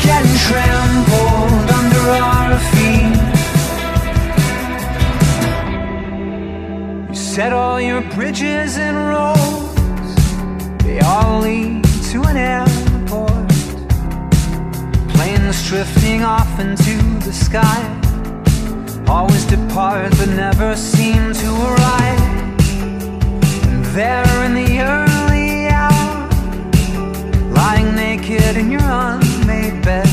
getting trampled under our feet. set all your bridges and roads they all lead to an airport. Planes drifting off into the sky, always depart but never seem to arrive. And there in the early hour, lying naked in your unmade bed,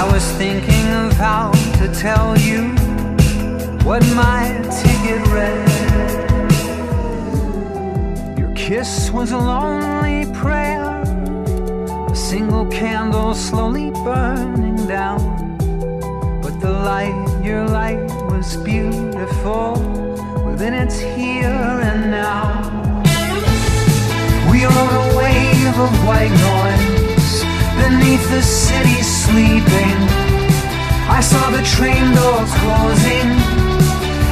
I was thinking of how to tell you what my ticket read. Kiss was a lonely prayer, a single candle slowly burning down. But the light, your light was beautiful within its here and now. We rode a wave of white noise beneath the city sleeping. I saw the train doors closing.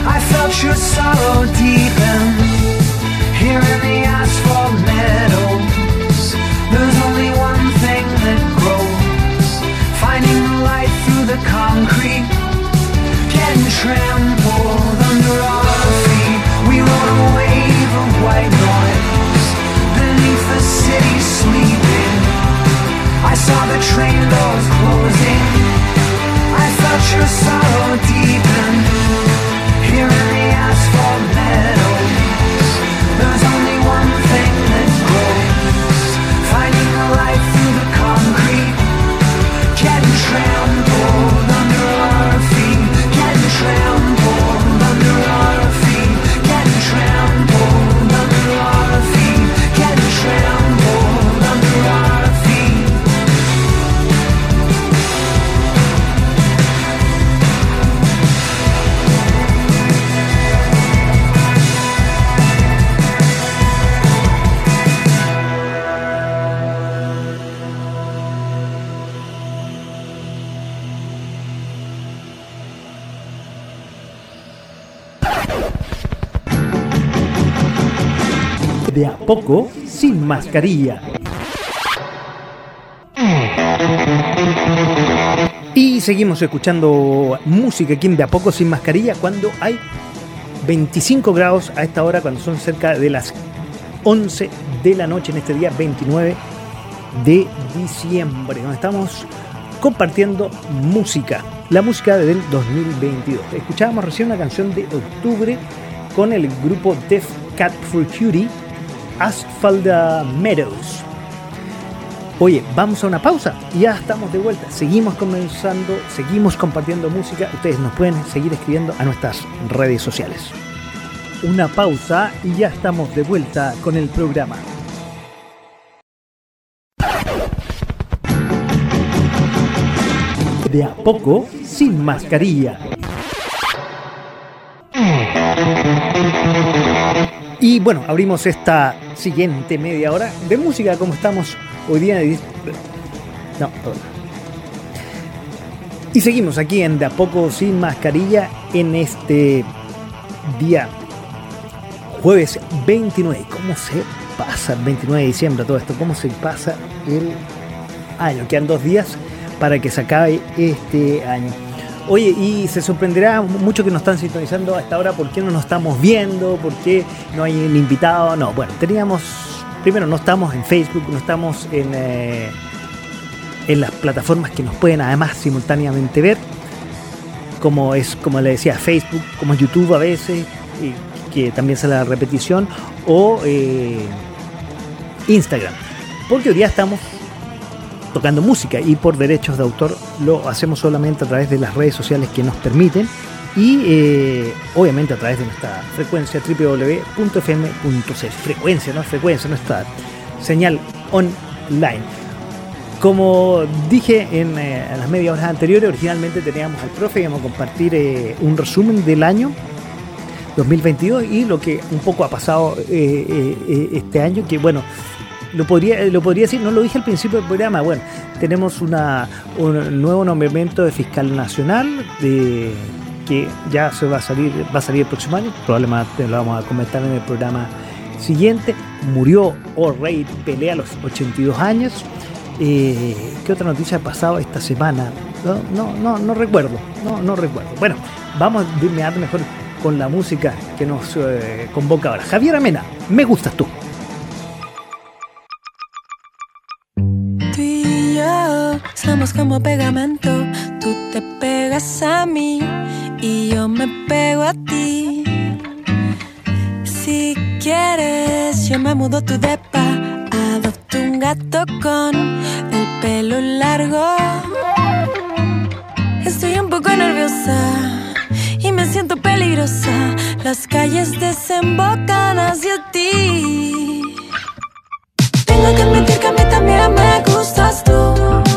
I felt your sorrow deepen. Here in the asphalt meadows, there's only one thing that grows. Finding the light through the concrete, getting trampled under our feet. We rode a wave of white noise beneath the city sleeping. I saw the train doors closing. I felt your sorrow deepen. Poco, sin mascarilla. Y seguimos escuchando música aquí De a poco, sin mascarilla, cuando hay 25 grados a esta hora, cuando son cerca de las 11 de la noche en este día 29 de diciembre, donde estamos compartiendo música, la música del 2022. Escuchábamos recién una canción de octubre con el grupo Def Cat for Cutie, Asphalt Meadows. Oye, vamos a una pausa y ya estamos de vuelta. Seguimos comenzando, seguimos compartiendo música. Ustedes nos pueden seguir escribiendo a nuestras redes sociales. Una pausa y ya estamos de vuelta con el programa. De a poco, sin mascarilla. Y bueno, abrimos esta siguiente media hora de música como estamos hoy día. No, perdón. Y seguimos aquí en De a poco sin mascarilla en este día jueves 29. ¿Cómo se pasa el 29 de diciembre todo esto? ¿Cómo se pasa el año? Quedan dos días para que se acabe este año. Oye, y se sorprenderá mucho que nos están sintonizando a esta hora por qué no nos estamos viendo, por qué no hay un invitado. No, bueno, teníamos, primero no estamos en Facebook, no estamos en, eh, en las plataformas que nos pueden además simultáneamente ver, como es, como le decía, Facebook, como YouTube a veces, que también sale la repetición, o eh, Instagram. Porque hoy día estamos tocando música y por derechos de autor lo hacemos solamente a través de las redes sociales que nos permiten y eh, obviamente a través de nuestra frecuencia www.fm.c. Frecuencia, no frecuencia, nuestra señal online. Como dije en, eh, en las media horas anteriores, originalmente teníamos al profe y íbamos a compartir eh, un resumen del año 2022 y lo que un poco ha pasado este año, que bueno, lo podría, eh, lo podría decir, no lo dije al principio del programa, bueno, tenemos un nuevo nombramiento de fiscal nacional de que ya se va a salir, va a salir el próximo año, probablemente lo vamos a comentar en el programa siguiente. Murió O'Reilly Pelea a los 82 años. Eh, ¿Qué otra noticia ha pasado esta semana? No, no, no, no recuerdo, no, no recuerdo. Bueno, vamos a inmediato mejor con la música que nos eh, convoca ahora. Javier Amena, me gustas tú. como pegamento. Tú te pegas a mí y yo me pego a ti. Si quieres, yo me mudo tu depa. Adopto un gato con el pelo largo. Estoy un poco nerviosa y me siento peligrosa. Las calles desembocan hacia ti. Tengo que admitir que a mí también me gustas tú.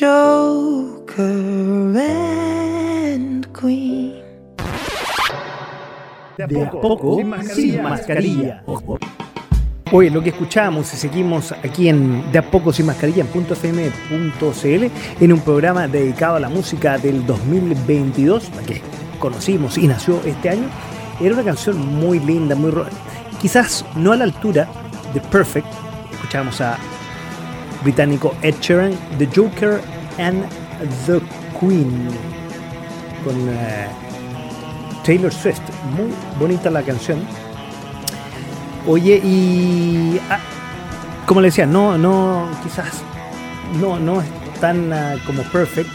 Joker and Queen. De a poco, sin mascarilla. Oye, lo que escuchamos y seguimos aquí en De a poco sin mascarilla en .fm.cl en un programa dedicado a la música del 2022, la que conocimos y nació este año, era una canción muy linda, muy quizás no a la altura de Perfect. Escuchamos a británico Ed Sheeran, The Joker and the Queen con eh, Taylor Swift. Muy bonita la canción. Oye, y ah, como le decía, no, no, quizás no, no es tan ah, como perfect,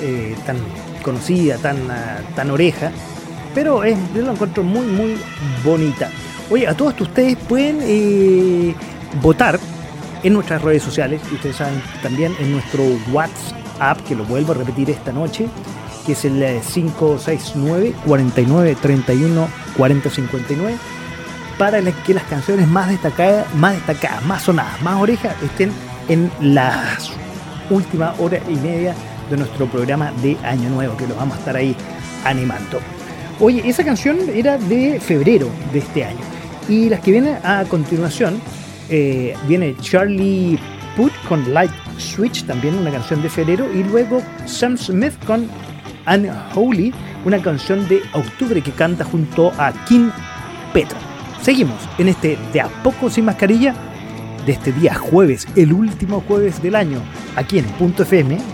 eh, tan conocida, tan, ah, tan oreja, pero es, yo la encuentro muy, muy bonita. Oye, a todos ustedes pueden eh, votar en nuestras redes sociales, y ustedes saben también en nuestro WhatsApp, que lo vuelvo a repetir esta noche, que es el eh, 569 49 31 40 59 para la- que las canciones más destacadas, más destacadas, más sonadas, más orejas estén en las últimas hora y media de nuestro programa de Año Nuevo, que lo vamos a estar ahí animando. Oye, esa canción era de febrero de este año. Y las que vienen a continuación, eh, viene Charlie Puth con Light Switch, también una canción de febrero, y luego Sam Smith con Unholy, una canción de octubre que canta junto a Kim Petras. Seguimos en este de a poco sin mascarilla de este día jueves, el último jueves del año, aquí en .fm.cl.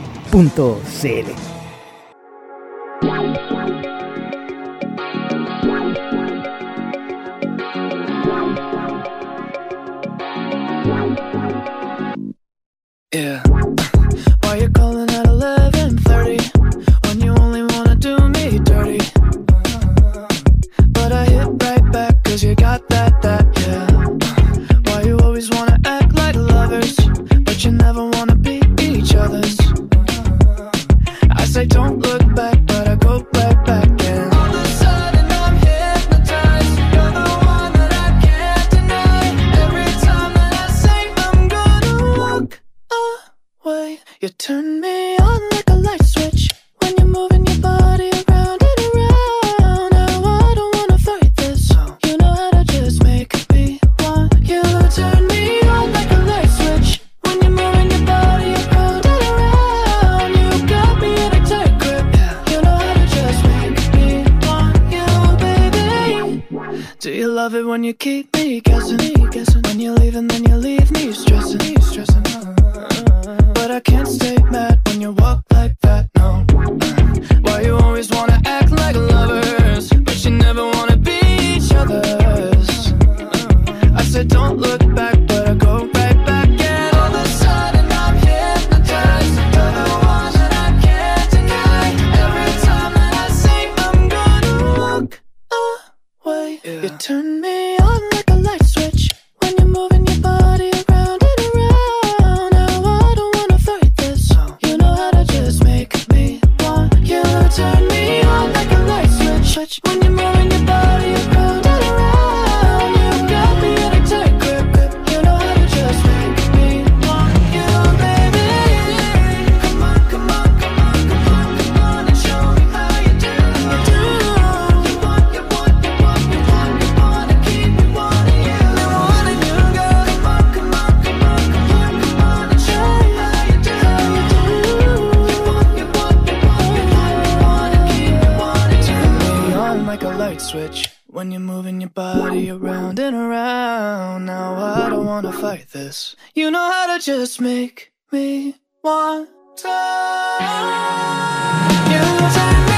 this. You know how to just make me want to. You turn me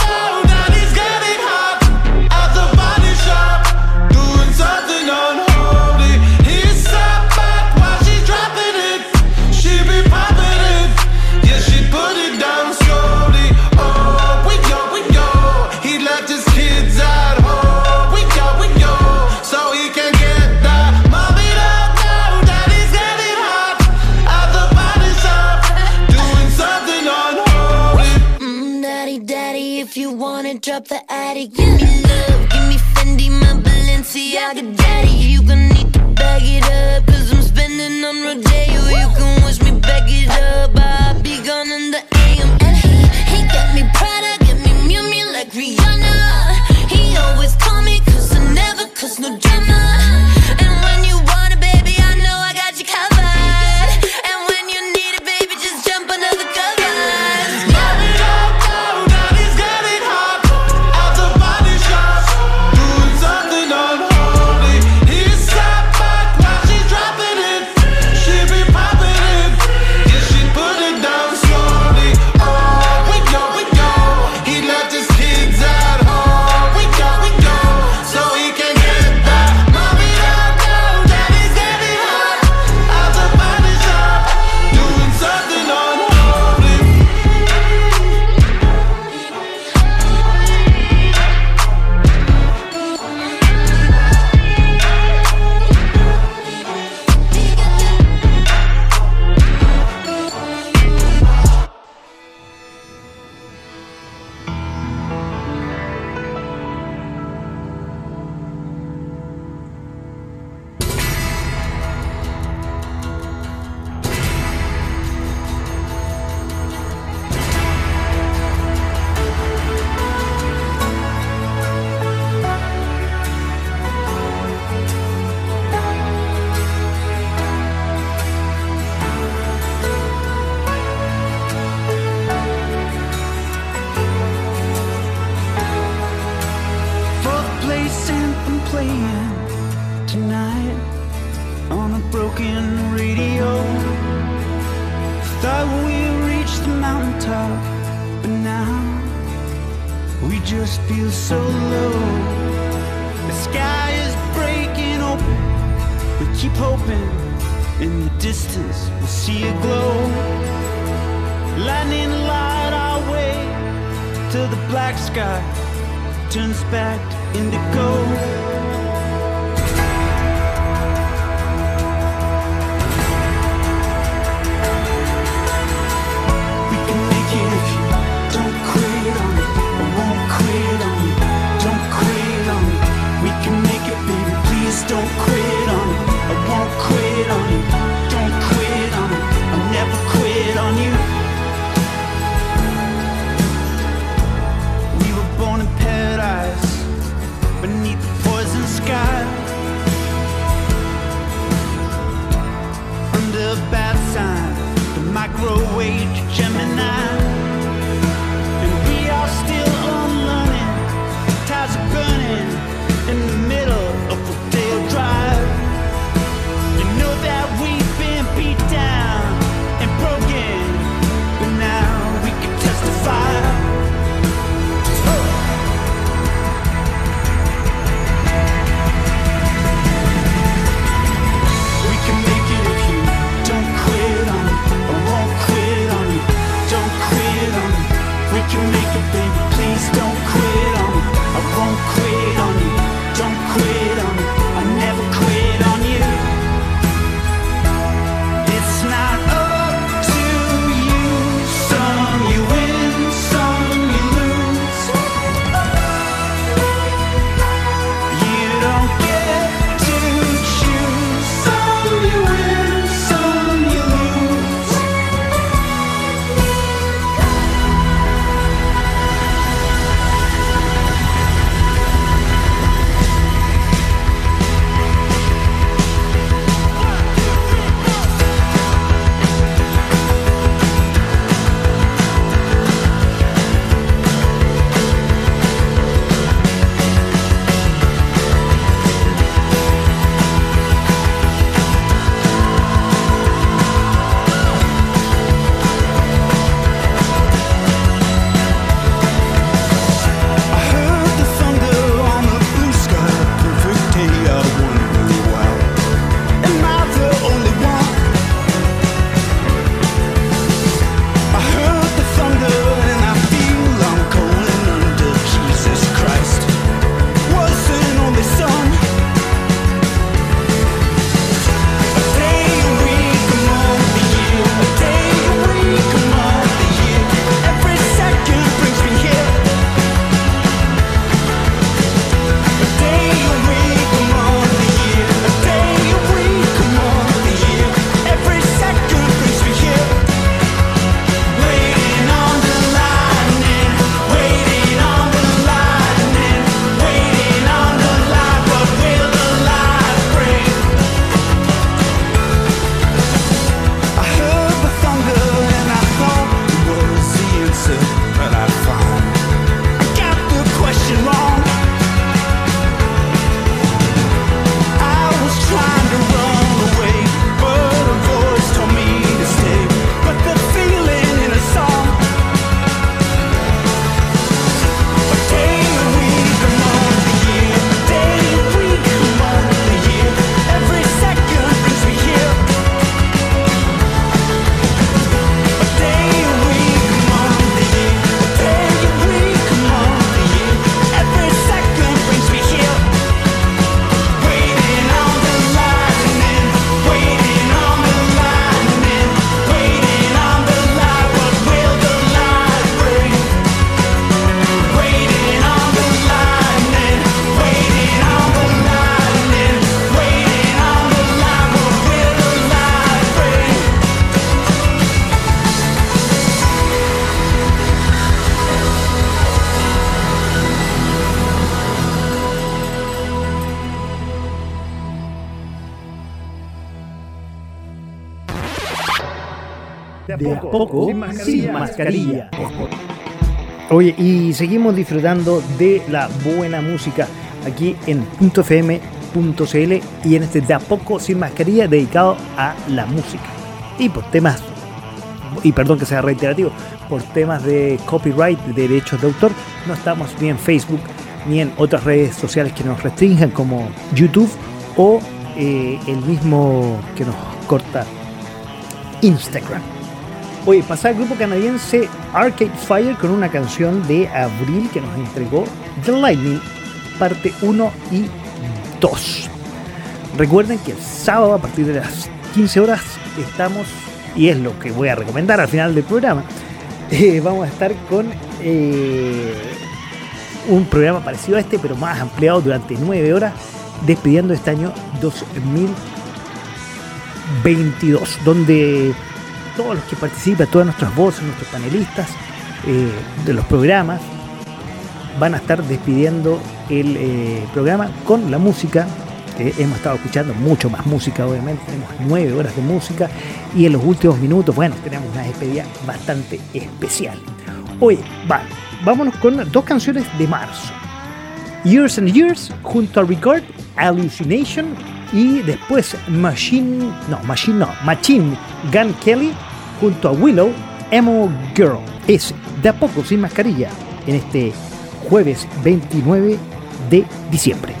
De a poco, sin mascarilla. Oye, y seguimos disfrutando de la buena música aquí en .fm.cl y en este de a poco sin mascarilla dedicado a la música. Y por temas, y perdón que sea reiterativo, por temas de copyright, de derechos de autor, no estamos ni en Facebook ni en otras redes sociales que nos restrinjan como YouTube o eh, el mismo que nos corta Instagram. Oye, pasa el grupo canadiense Arcade Fire con una canción de abril que nos entregó The Lightning, parte 1 y 2. Recuerden que el sábado a partir de las 15 horas estamos, y es lo que voy a recomendar al final del programa, (laughs) eh, vamos a estar con eh, un programa parecido a este, pero más ampliado durante 9 horas, despidiendo este año 2022, donde todos los que participan, todas nuestras voces, nuestros panelistas eh, de los programas, van a estar despidiendo el eh, programa con la música. que hemos estado escuchando mucho más música, obviamente. Tenemos nueve horas de música y en los últimos minutos, bueno, tenemos una despedida bastante especial. Oye, vale, vámonos con dos canciones de marzo. Years and Years junto a Record, Hallucination y después Machine, no, Machine no, Machine Gun Kelly junto a Willow, Emo Girl. Es de a poco sin mascarilla en este jueves 29 de diciembre.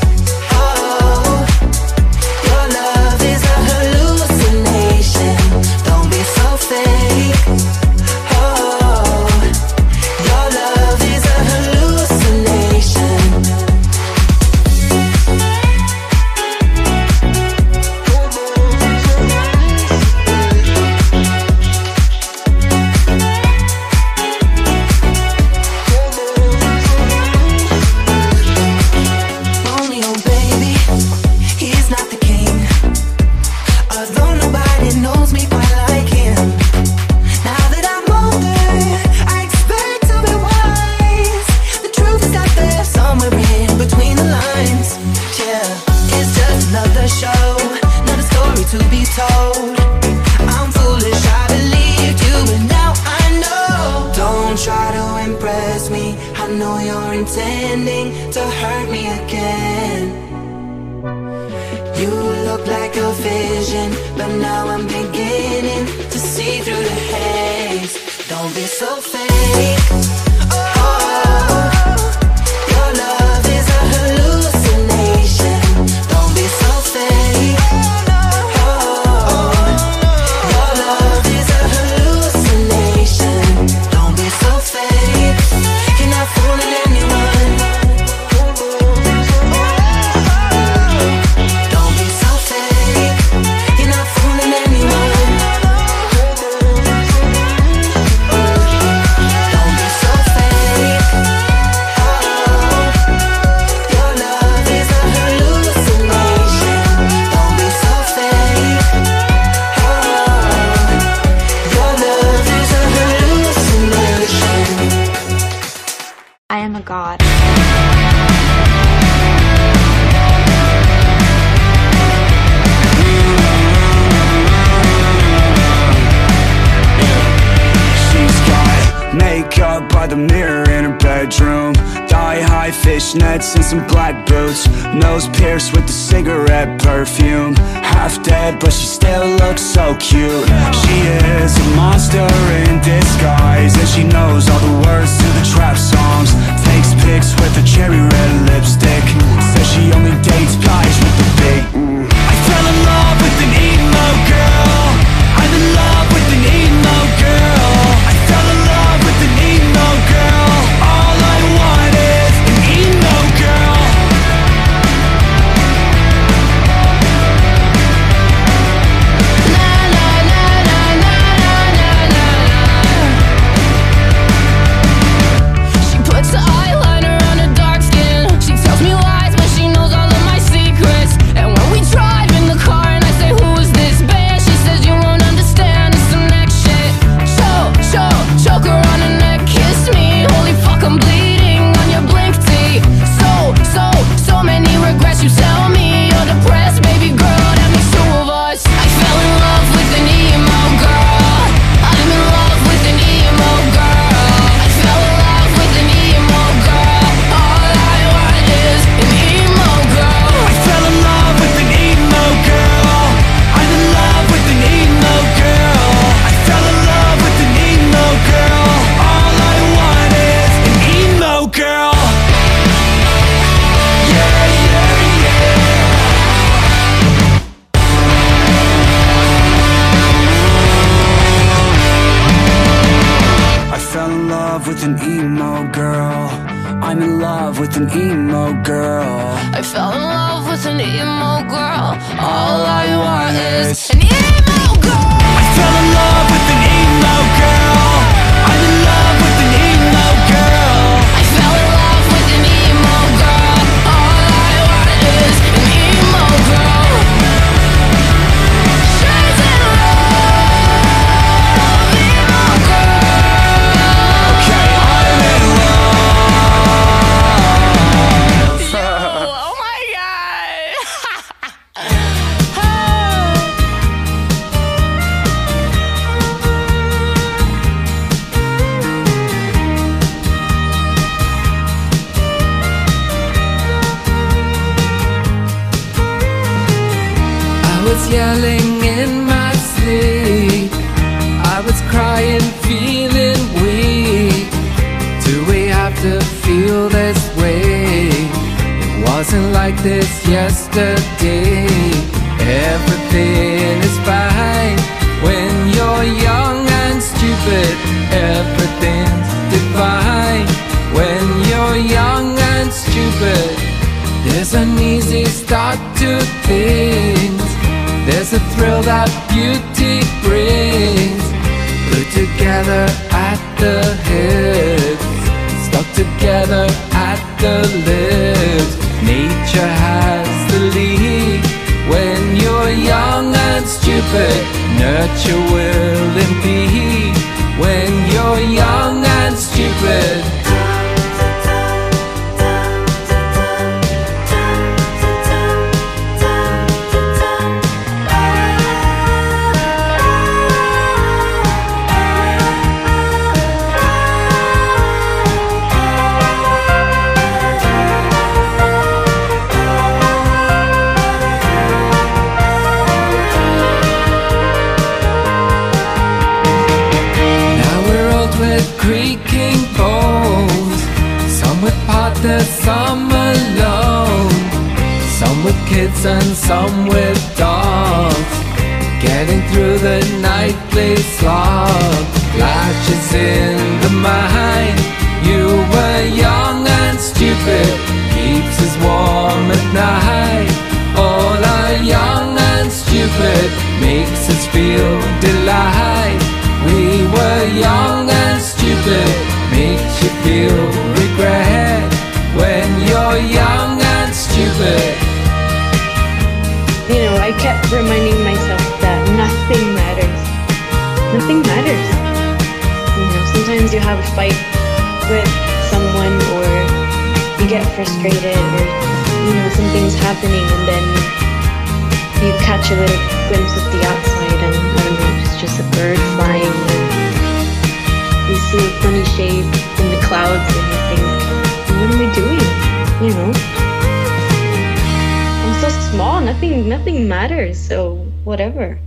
Nothing nothing matters, so whatever.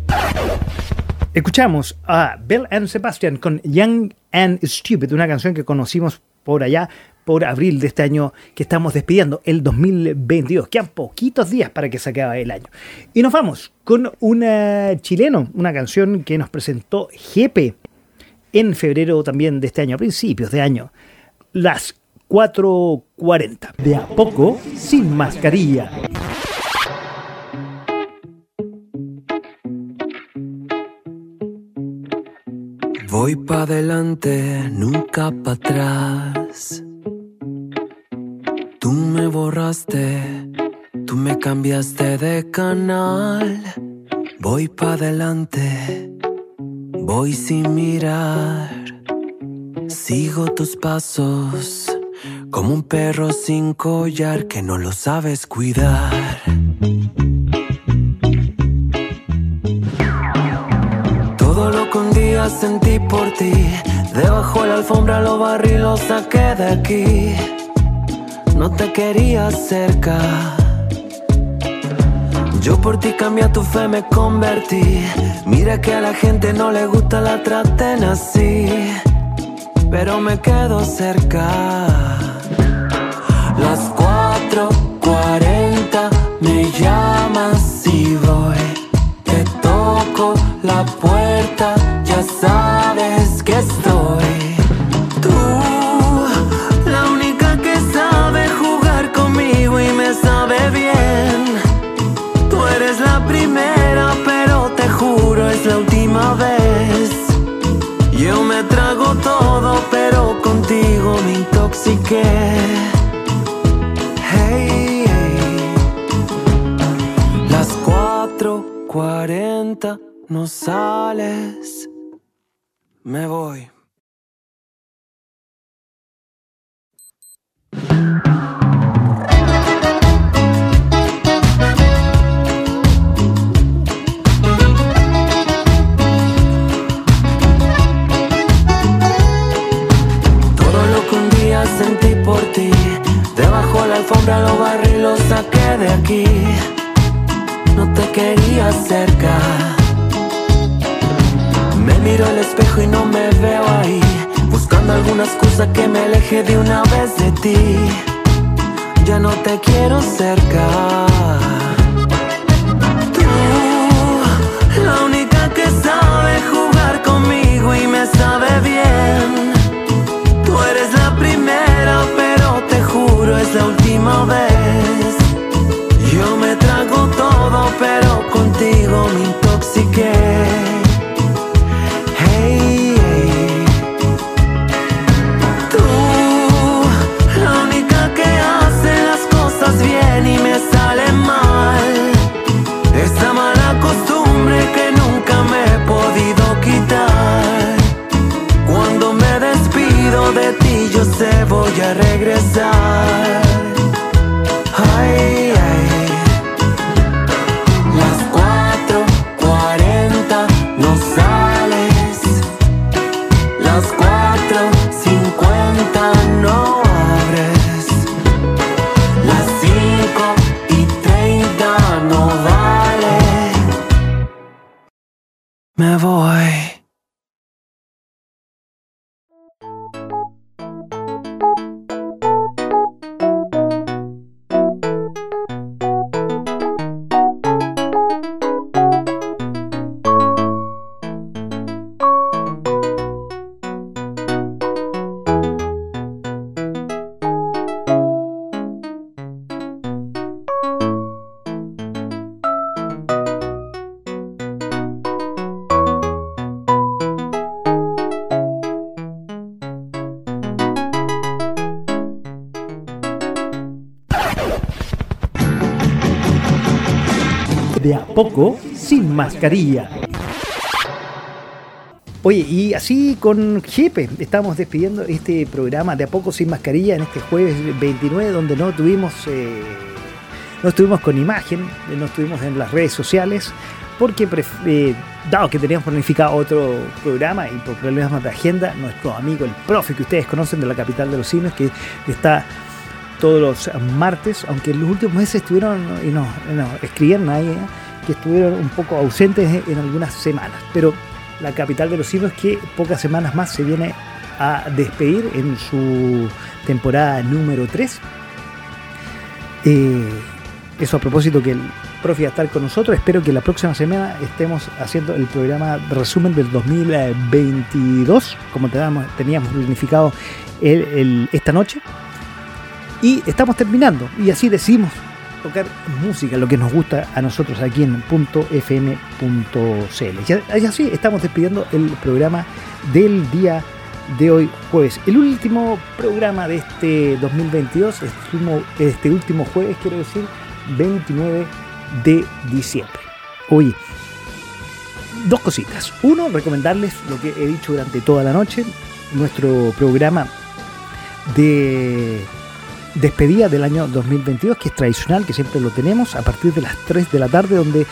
Escuchamos a Bell and Sebastian con Young and Stupid, una canción que conocimos por allá por abril de este año que estamos despidiendo, el 2022. Quedan poquitos días para que se acabe el año. Y nos vamos con un chileno, una canción que nos presentó Jepe en febrero también de este año, a principios de año. Las 4.40. De a poco, sin mascarilla. Voy pa' adelante, nunca pa' atrás. Tú me borraste, tú me cambiaste de canal. Voy pa' adelante, voy sin mirar. Sigo tus pasos, como un perro sin collar que no lo sabes cuidar. Sentí por ti, debajo de la alfombra lo barrí lo saqué de aquí. No te quería cerca. Yo por ti cambié tu fe, me convertí. Mira que a la gente no le gusta la traten así, pero me quedo cerca. Las 4:40 me llamas y voy. Te toco la puerta, ya sabes que estoy. Tú, la única que sabe jugar conmigo y me sabe bien. Tú eres la primera, pero te juro es la última vez. Yo me trago todo, pero contigo me intoxiqué. Hey, hey. Las 4:40 no sales. Me voy. Todo lo que un día sentí por ti, debajo de la alfombra lo barrí lo saqué de aquí. No te quería cerca. Me miro al espejo y no me veo ahí, buscando alguna excusa que me aleje de una vez de ti. Ya no te quiero cerca. Tú, la única que sabe jugar conmigo y me sabe bien. Tú eres la primera, pero te juro es la última vez. Yo me trago todo, pero contigo me intoxiqué. Sé voy a regresar. Ay. Poco, sin mascarilla. Oye, y así con Jepe estamos despidiendo este programa de a poco sin mascarilla en este jueves 29, donde no tuvimos, eh, no estuvimos con imagen, eh, no estuvimos en las redes sociales, porque eh, dado que teníamos planificado otro programa y por problemas de agenda, nuestro amigo el profe que ustedes conocen de la capital de los cines, que está todos los martes, aunque en los últimos meses estuvieron, y no, no escribieron ahí, ¿eh? Que estuvieron un poco ausentes en algunas semanas. Pero la capital de los simios que pocas semanas más se viene a despedir en su temporada número 3. Eh, eso a propósito que el profe va a estar con nosotros. Espero que la próxima semana estemos haciendo el programa resumen del 2022, como teníamos, planificado esta noche. Y estamos terminando. Y así decidimos tocar música, lo que nos gusta a nosotros aquí en .fm.cl. Y así estamos despidiendo el programa del día de hoy jueves. El último programa de este 2022, este último, este último jueves, quiero decir, 29 de diciembre. Oye, dos cositas. Uno, recomendarles lo que he dicho durante toda la noche, nuestro programa de despedida del año 2022, que es tradicional, que siempre lo tenemos a partir de las 3 de la tarde, donde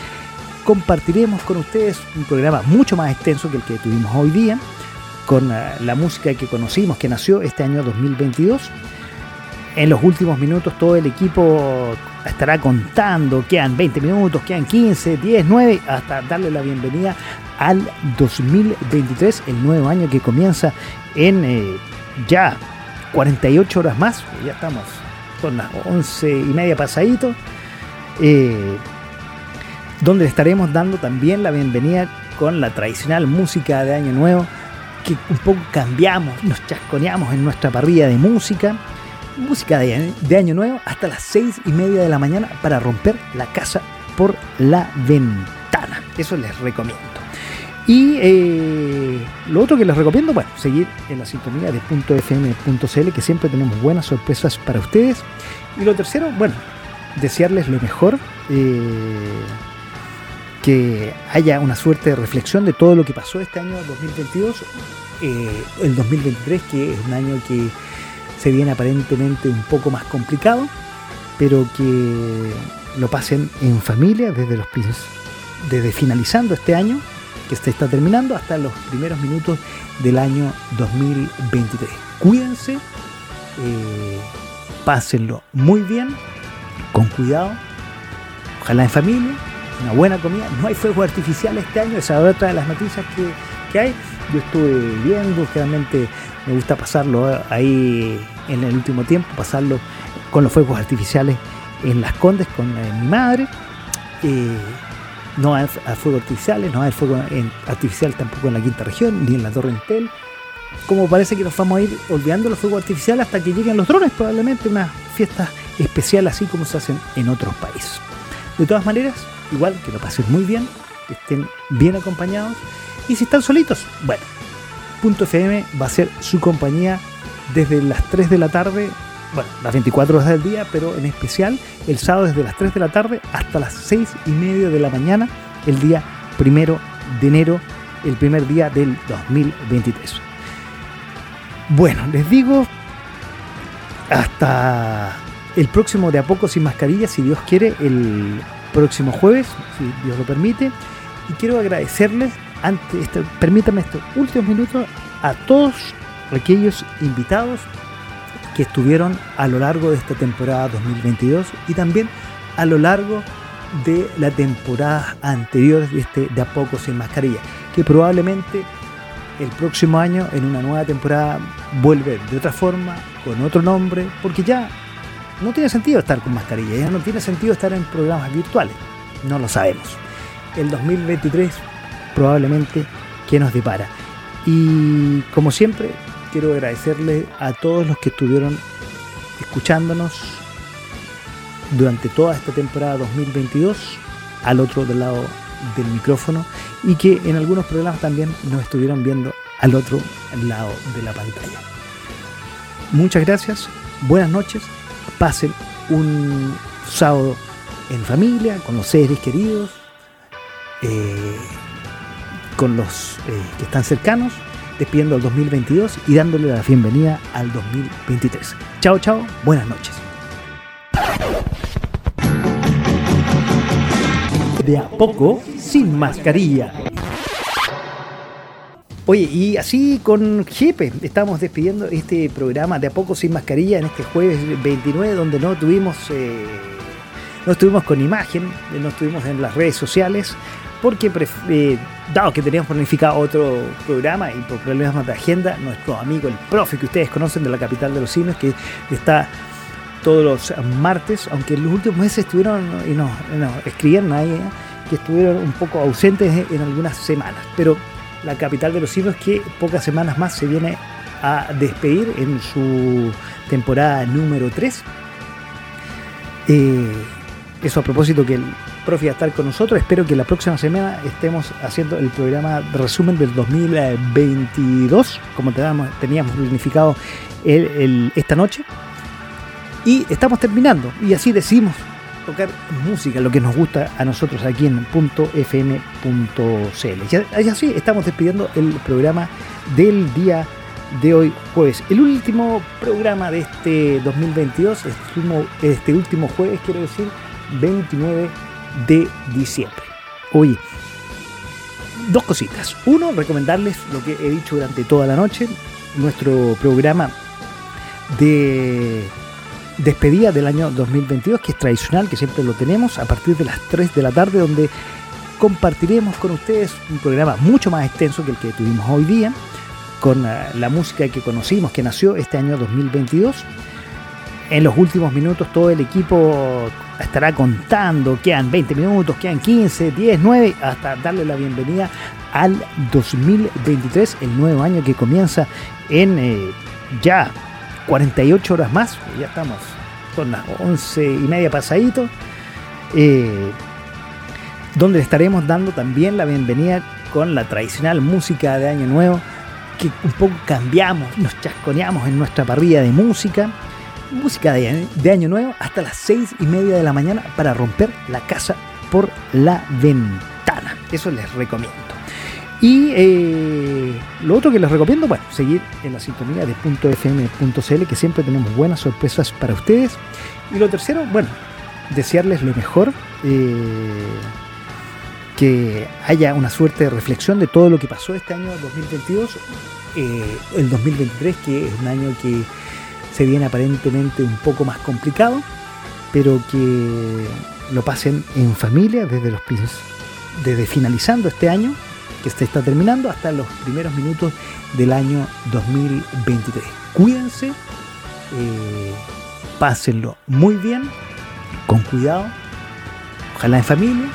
compartiremos con ustedes un programa mucho más extenso que el que tuvimos hoy día, con eh, la música que conocimos, que nació este año 2022. En los últimos minutos todo el equipo estará contando, quedan 20 minutos, quedan 15, 10, 9, hasta darle la bienvenida al 2023, el nuevo año que comienza en eh, ya 48 horas más, ya estamos con las 11 y media pasaditos, eh, donde estaremos dando también la bienvenida con la tradicional música de Año Nuevo, que un poco cambiamos, nos chasconeamos en nuestra parrilla de música, música de, de Año Nuevo hasta las 6 y media de la mañana para romper la casa por la ventana. Eso les recomiendo. Y eh, lo otro que les recomiendo, bueno, seguir en la sintonía de .fm.cl, que siempre tenemos buenas sorpresas para ustedes. Y lo tercero, bueno, desearles lo mejor, eh, que haya una suerte de reflexión de todo lo que pasó este año 2022, eh, el 2023, que es un año que se viene aparentemente un poco más complicado, pero que lo pasen en familia desde los desde finalizando este año que se está terminando hasta los primeros minutos del año 2023. Cuídense, eh, pásenlo muy bien, con cuidado, ojalá en familia, una buena comida. No hay fuegos artificiales este año, esa es otra de las noticias que, que hay. Yo estuve viendo, generalmente me gusta pasarlo ahí en el último tiempo, pasarlo con los fuegos artificiales en las Condes con eh, mi madre. Eh, no hay a fuegos artificiales, no hay fuego artificial tampoco en la quinta región, ni en la Torre Entel. Como parece que nos vamos a ir olvidando los fuegos artificiales hasta que lleguen los drones, probablemente una fiesta especial así como se hacen en otros países. De todas maneras, igual que lo pasen muy bien, que estén bien acompañados. Y si están solitos, bueno, Punto FM va a ser su compañía desde las 3 de la tarde, bueno, las 24 horas del día, pero en especial el sábado desde las 3 de la tarde hasta las 6 y media de la mañana, el día primero de enero, el primer día del 2023. Bueno, les digo, hasta el próximo de a poco sin mascarilla, si Dios quiere, el próximo jueves, si Dios lo permite. Y quiero agradecerles, antes, este- permítanme estos últimos minutos, a todos aquellos invitados que estuvieron a lo largo de esta temporada 2022 y también a lo largo de la temporada anterior de este de a poco sin mascarilla, que probablemente el próximo año en una nueva temporada vuelve de otra forma, con otro nombre, porque ya no tiene sentido estar con mascarilla, ya no tiene sentido estar en programas virtuales, no lo sabemos. El 2023 probablemente que nos depara. Y como siempre, quiero agradecerle a todos los que estuvieron escuchándonos durante toda esta temporada 2022 al otro lado del micrófono y que en algunos programas también nos estuvieron viendo al otro lado de la pantalla. Muchas gracias, buenas noches, pasen un sábado en familia, con los seres queridos, eh, con los eh, que están cercanos, despidiendo al 2022 y dándole la bienvenida al 2023. Chao, chao, buenas noches. De a poco, sin mascarilla. Oye, y así con Jepe estamos despidiendo este programa de a poco sin mascarilla en este jueves 29, donde no tuvimos, eh, no estuvimos con imagen, no estuvimos en las redes sociales, porque eh, dado que teníamos planificado otro programa y por problemas de agenda, nuestro amigo el profe que ustedes conocen de la capital de los simios, que está todos los martes, aunque en los últimos meses estuvieron, y no, no, escribieron ahí, eh, que estuvieron un poco ausentes en algunas semanas, pero la capital de los simios que pocas semanas más se viene a despedir en su temporada número 3. Eh, eso a propósito que el profe a estar con nosotros. Espero que la próxima semana estemos haciendo el programa de resumen del 2022, como teníamos, planificado esta noche. Y estamos terminando. Y así decidimos tocar música, lo que nos gusta a nosotros aquí en .fm.cl. Y así estamos despidiendo el programa del día de hoy jueves. El último programa de este 2022, este último, este último jueves, quiero decir, 29 de diciembre. Oye, dos cositas. Uno, recomendarles lo que he dicho durante toda la noche, nuestro programa de despedida del año 2022, que es tradicional, que siempre lo tenemos a partir de las 3 de la tarde, donde compartiremos con ustedes un programa mucho más extenso que el que tuvimos hoy día, con eh, la música que conocimos, que nació este año 2022. En los últimos minutos todo el equipo estará contando, quedan 20 minutos, quedan 15, 10, 9, hasta darle la bienvenida al 2023, el nuevo año que comienza en eh, ya 48 horas más, ya estamos, son las 11 y media pasadito, eh, donde estaremos dando también la bienvenida con la tradicional música de Año Nuevo, que un poco cambiamos, nos chasconeamos en nuestra parrilla de música, música de, de Año Nuevo hasta las 6 y media de la mañana para romper la casa por la ventana. Eso les recomiendo. Y eh, lo otro que les recomiendo, bueno, seguir en la sintonía de .fm.cl, que siempre tenemos buenas sorpresas para ustedes. Y lo tercero, bueno, desearles lo mejor, eh, que haya una suerte de reflexión de todo lo que pasó este año 2022, eh, el 2023, que es un año que se viene aparentemente un poco más complicado, pero que lo pasen en familia desde los desde finalizando este año que se está terminando hasta los primeros minutos del año 2023. Cuídense, eh, pásenlo muy bien, con cuidado, ojalá en familia,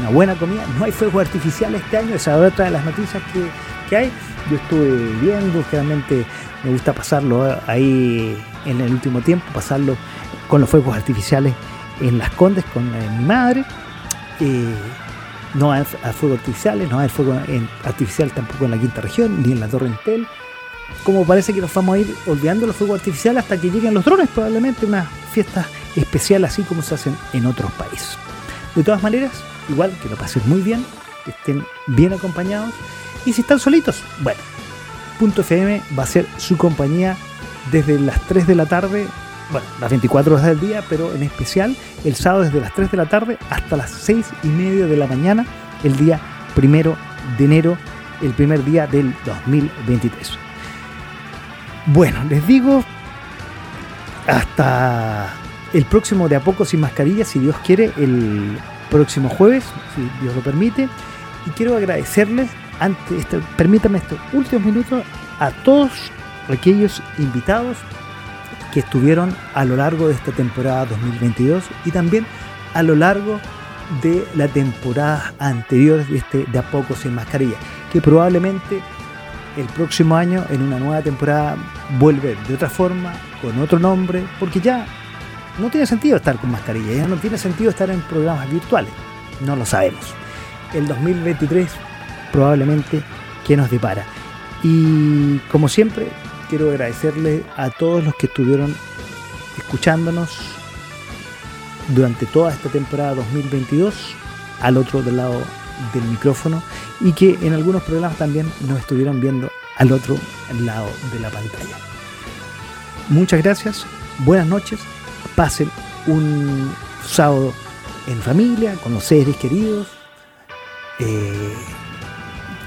una buena comida. No hay fuegos artificiales este año, esa es otra de las noticias que, que hay. Yo estuve viendo, generalmente me gusta pasarlo ahí en el último tiempo, pasarlo con los fuegos artificiales en las Condes con eh, mi madre. Eh, no hay fuegos artificiales, no hay fuego en- artificial tampoco en la quinta región, ni en la Torre Entel. Como parece que nos vamos a ir olvidando los fuegos artificiales hasta que lleguen los drones, probablemente una fiesta especial así como se hacen en otros países. De todas maneras, igual que lo pasen muy bien, que estén bien acompañados. Y si están solitos, bueno, Punto FM va a ser su compañía desde las 3 de la tarde, bueno, las 24 horas del día, pero en especial el sábado desde las 3 de la tarde hasta las 6 y media de la mañana, el día primero de enero, el primer día del 2023. Bueno, les digo, hasta el próximo de a poco sin mascarilla, si Dios quiere, el próximo jueves, si Dios lo permite. Y quiero agradecerles, antes, este- permítanme estos últimos minutos, a todos aquellos invitados que estuvieron a lo largo de esta temporada 2022 y también a lo largo de la temporada anterior de este de a poco sin mascarilla, que probablemente el próximo año en una nueva temporada vuelve de otra forma, con otro nombre, porque ya no tiene sentido estar con mascarilla, ya no tiene sentido estar en programas virtuales, no lo sabemos. El 2023 probablemente que nos depara. Y como siempre, quiero agradecerle a todos los que estuvieron escuchándonos durante toda esta temporada 2022 al otro del lado del micrófono y que en algunos programas también nos estuvieron viendo al otro lado de la pantalla. Muchas gracias, buenas noches, pasen un sábado en familia, con los seres queridos, eh,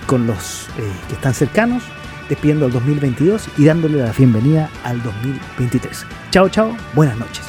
con los eh, que están cercanos, despidiendo al 2022 y dándole la bienvenida al 2023. Chao, chao, buenas noches.